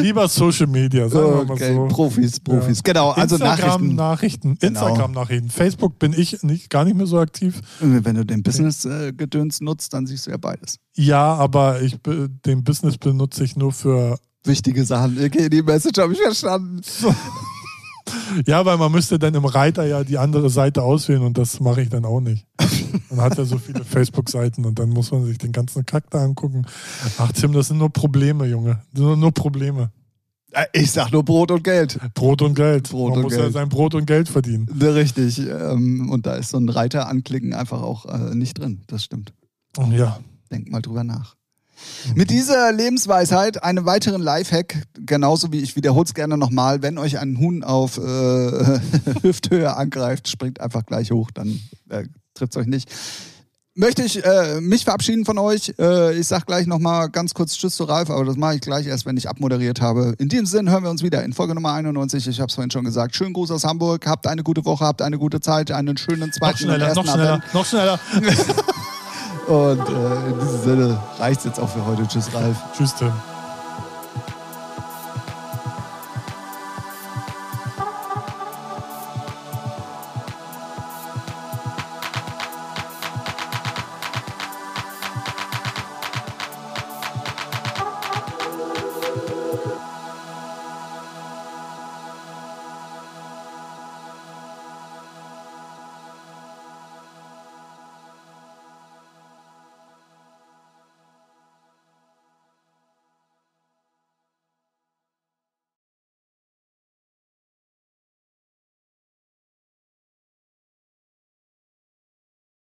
lieber Social Media, sagen wir mal Okay, so. Profis, Profis. Genau, also Instagram Nachrichten. Nachrichten. Genau. Instagram Nachrichten. Facebook bin ich nicht, gar nicht mehr so aktiv. Wenn du den Business-Gedöns nutzt, dann siehst du ja beides. Ja, aber ich den Business benutze ich nur für. Wichtige Sachen. Okay, die Message habe ich verstanden. Ja, weil man müsste dann im Reiter ja die andere Seite auswählen und das mache ich dann auch nicht. Man hat ja so viele Facebook-Seiten und dann muss man sich den ganzen Kack da angucken. Ach Tim, das sind nur Probleme, Junge. Nur, nur Probleme. Äh, Ich sag nur Brot und Geld. Brot und Geld. Brot man und muss ja Geld. sein Brot und Geld verdienen. Ne, Richtig. ähm, Und da ist so ein Reiter anklicken einfach auch äh, nicht drin. Das stimmt. Ja. Denk mal drüber nach. Mit dieser Lebensweisheit einen weiteren Lifehack, genauso wie ich wiederhole es gerne nochmal, wenn euch ein Huhn auf äh, Hüfthöhe angreift, springt einfach gleich hoch, dann äh, trifft es euch nicht. Möchte ich äh, mich verabschieden von euch. Äh, ich sag gleich nochmal ganz kurz Tschüss zu Ralf, aber das mache ich gleich erst, wenn ich abmoderiert habe. In diesem Sinne hören wir uns wieder in Folge Nummer 91. Ich habe es vorhin schon gesagt. Schönen Gruß aus Hamburg. Habt eine gute Woche, habt eine gute Zeit, einen schönen Noch zweiten und schneller, noch schneller, noch schneller. Und äh, in diesem Sinne reicht es jetzt auch für heute. Tschüss, Ralf. Tschüss, Tim.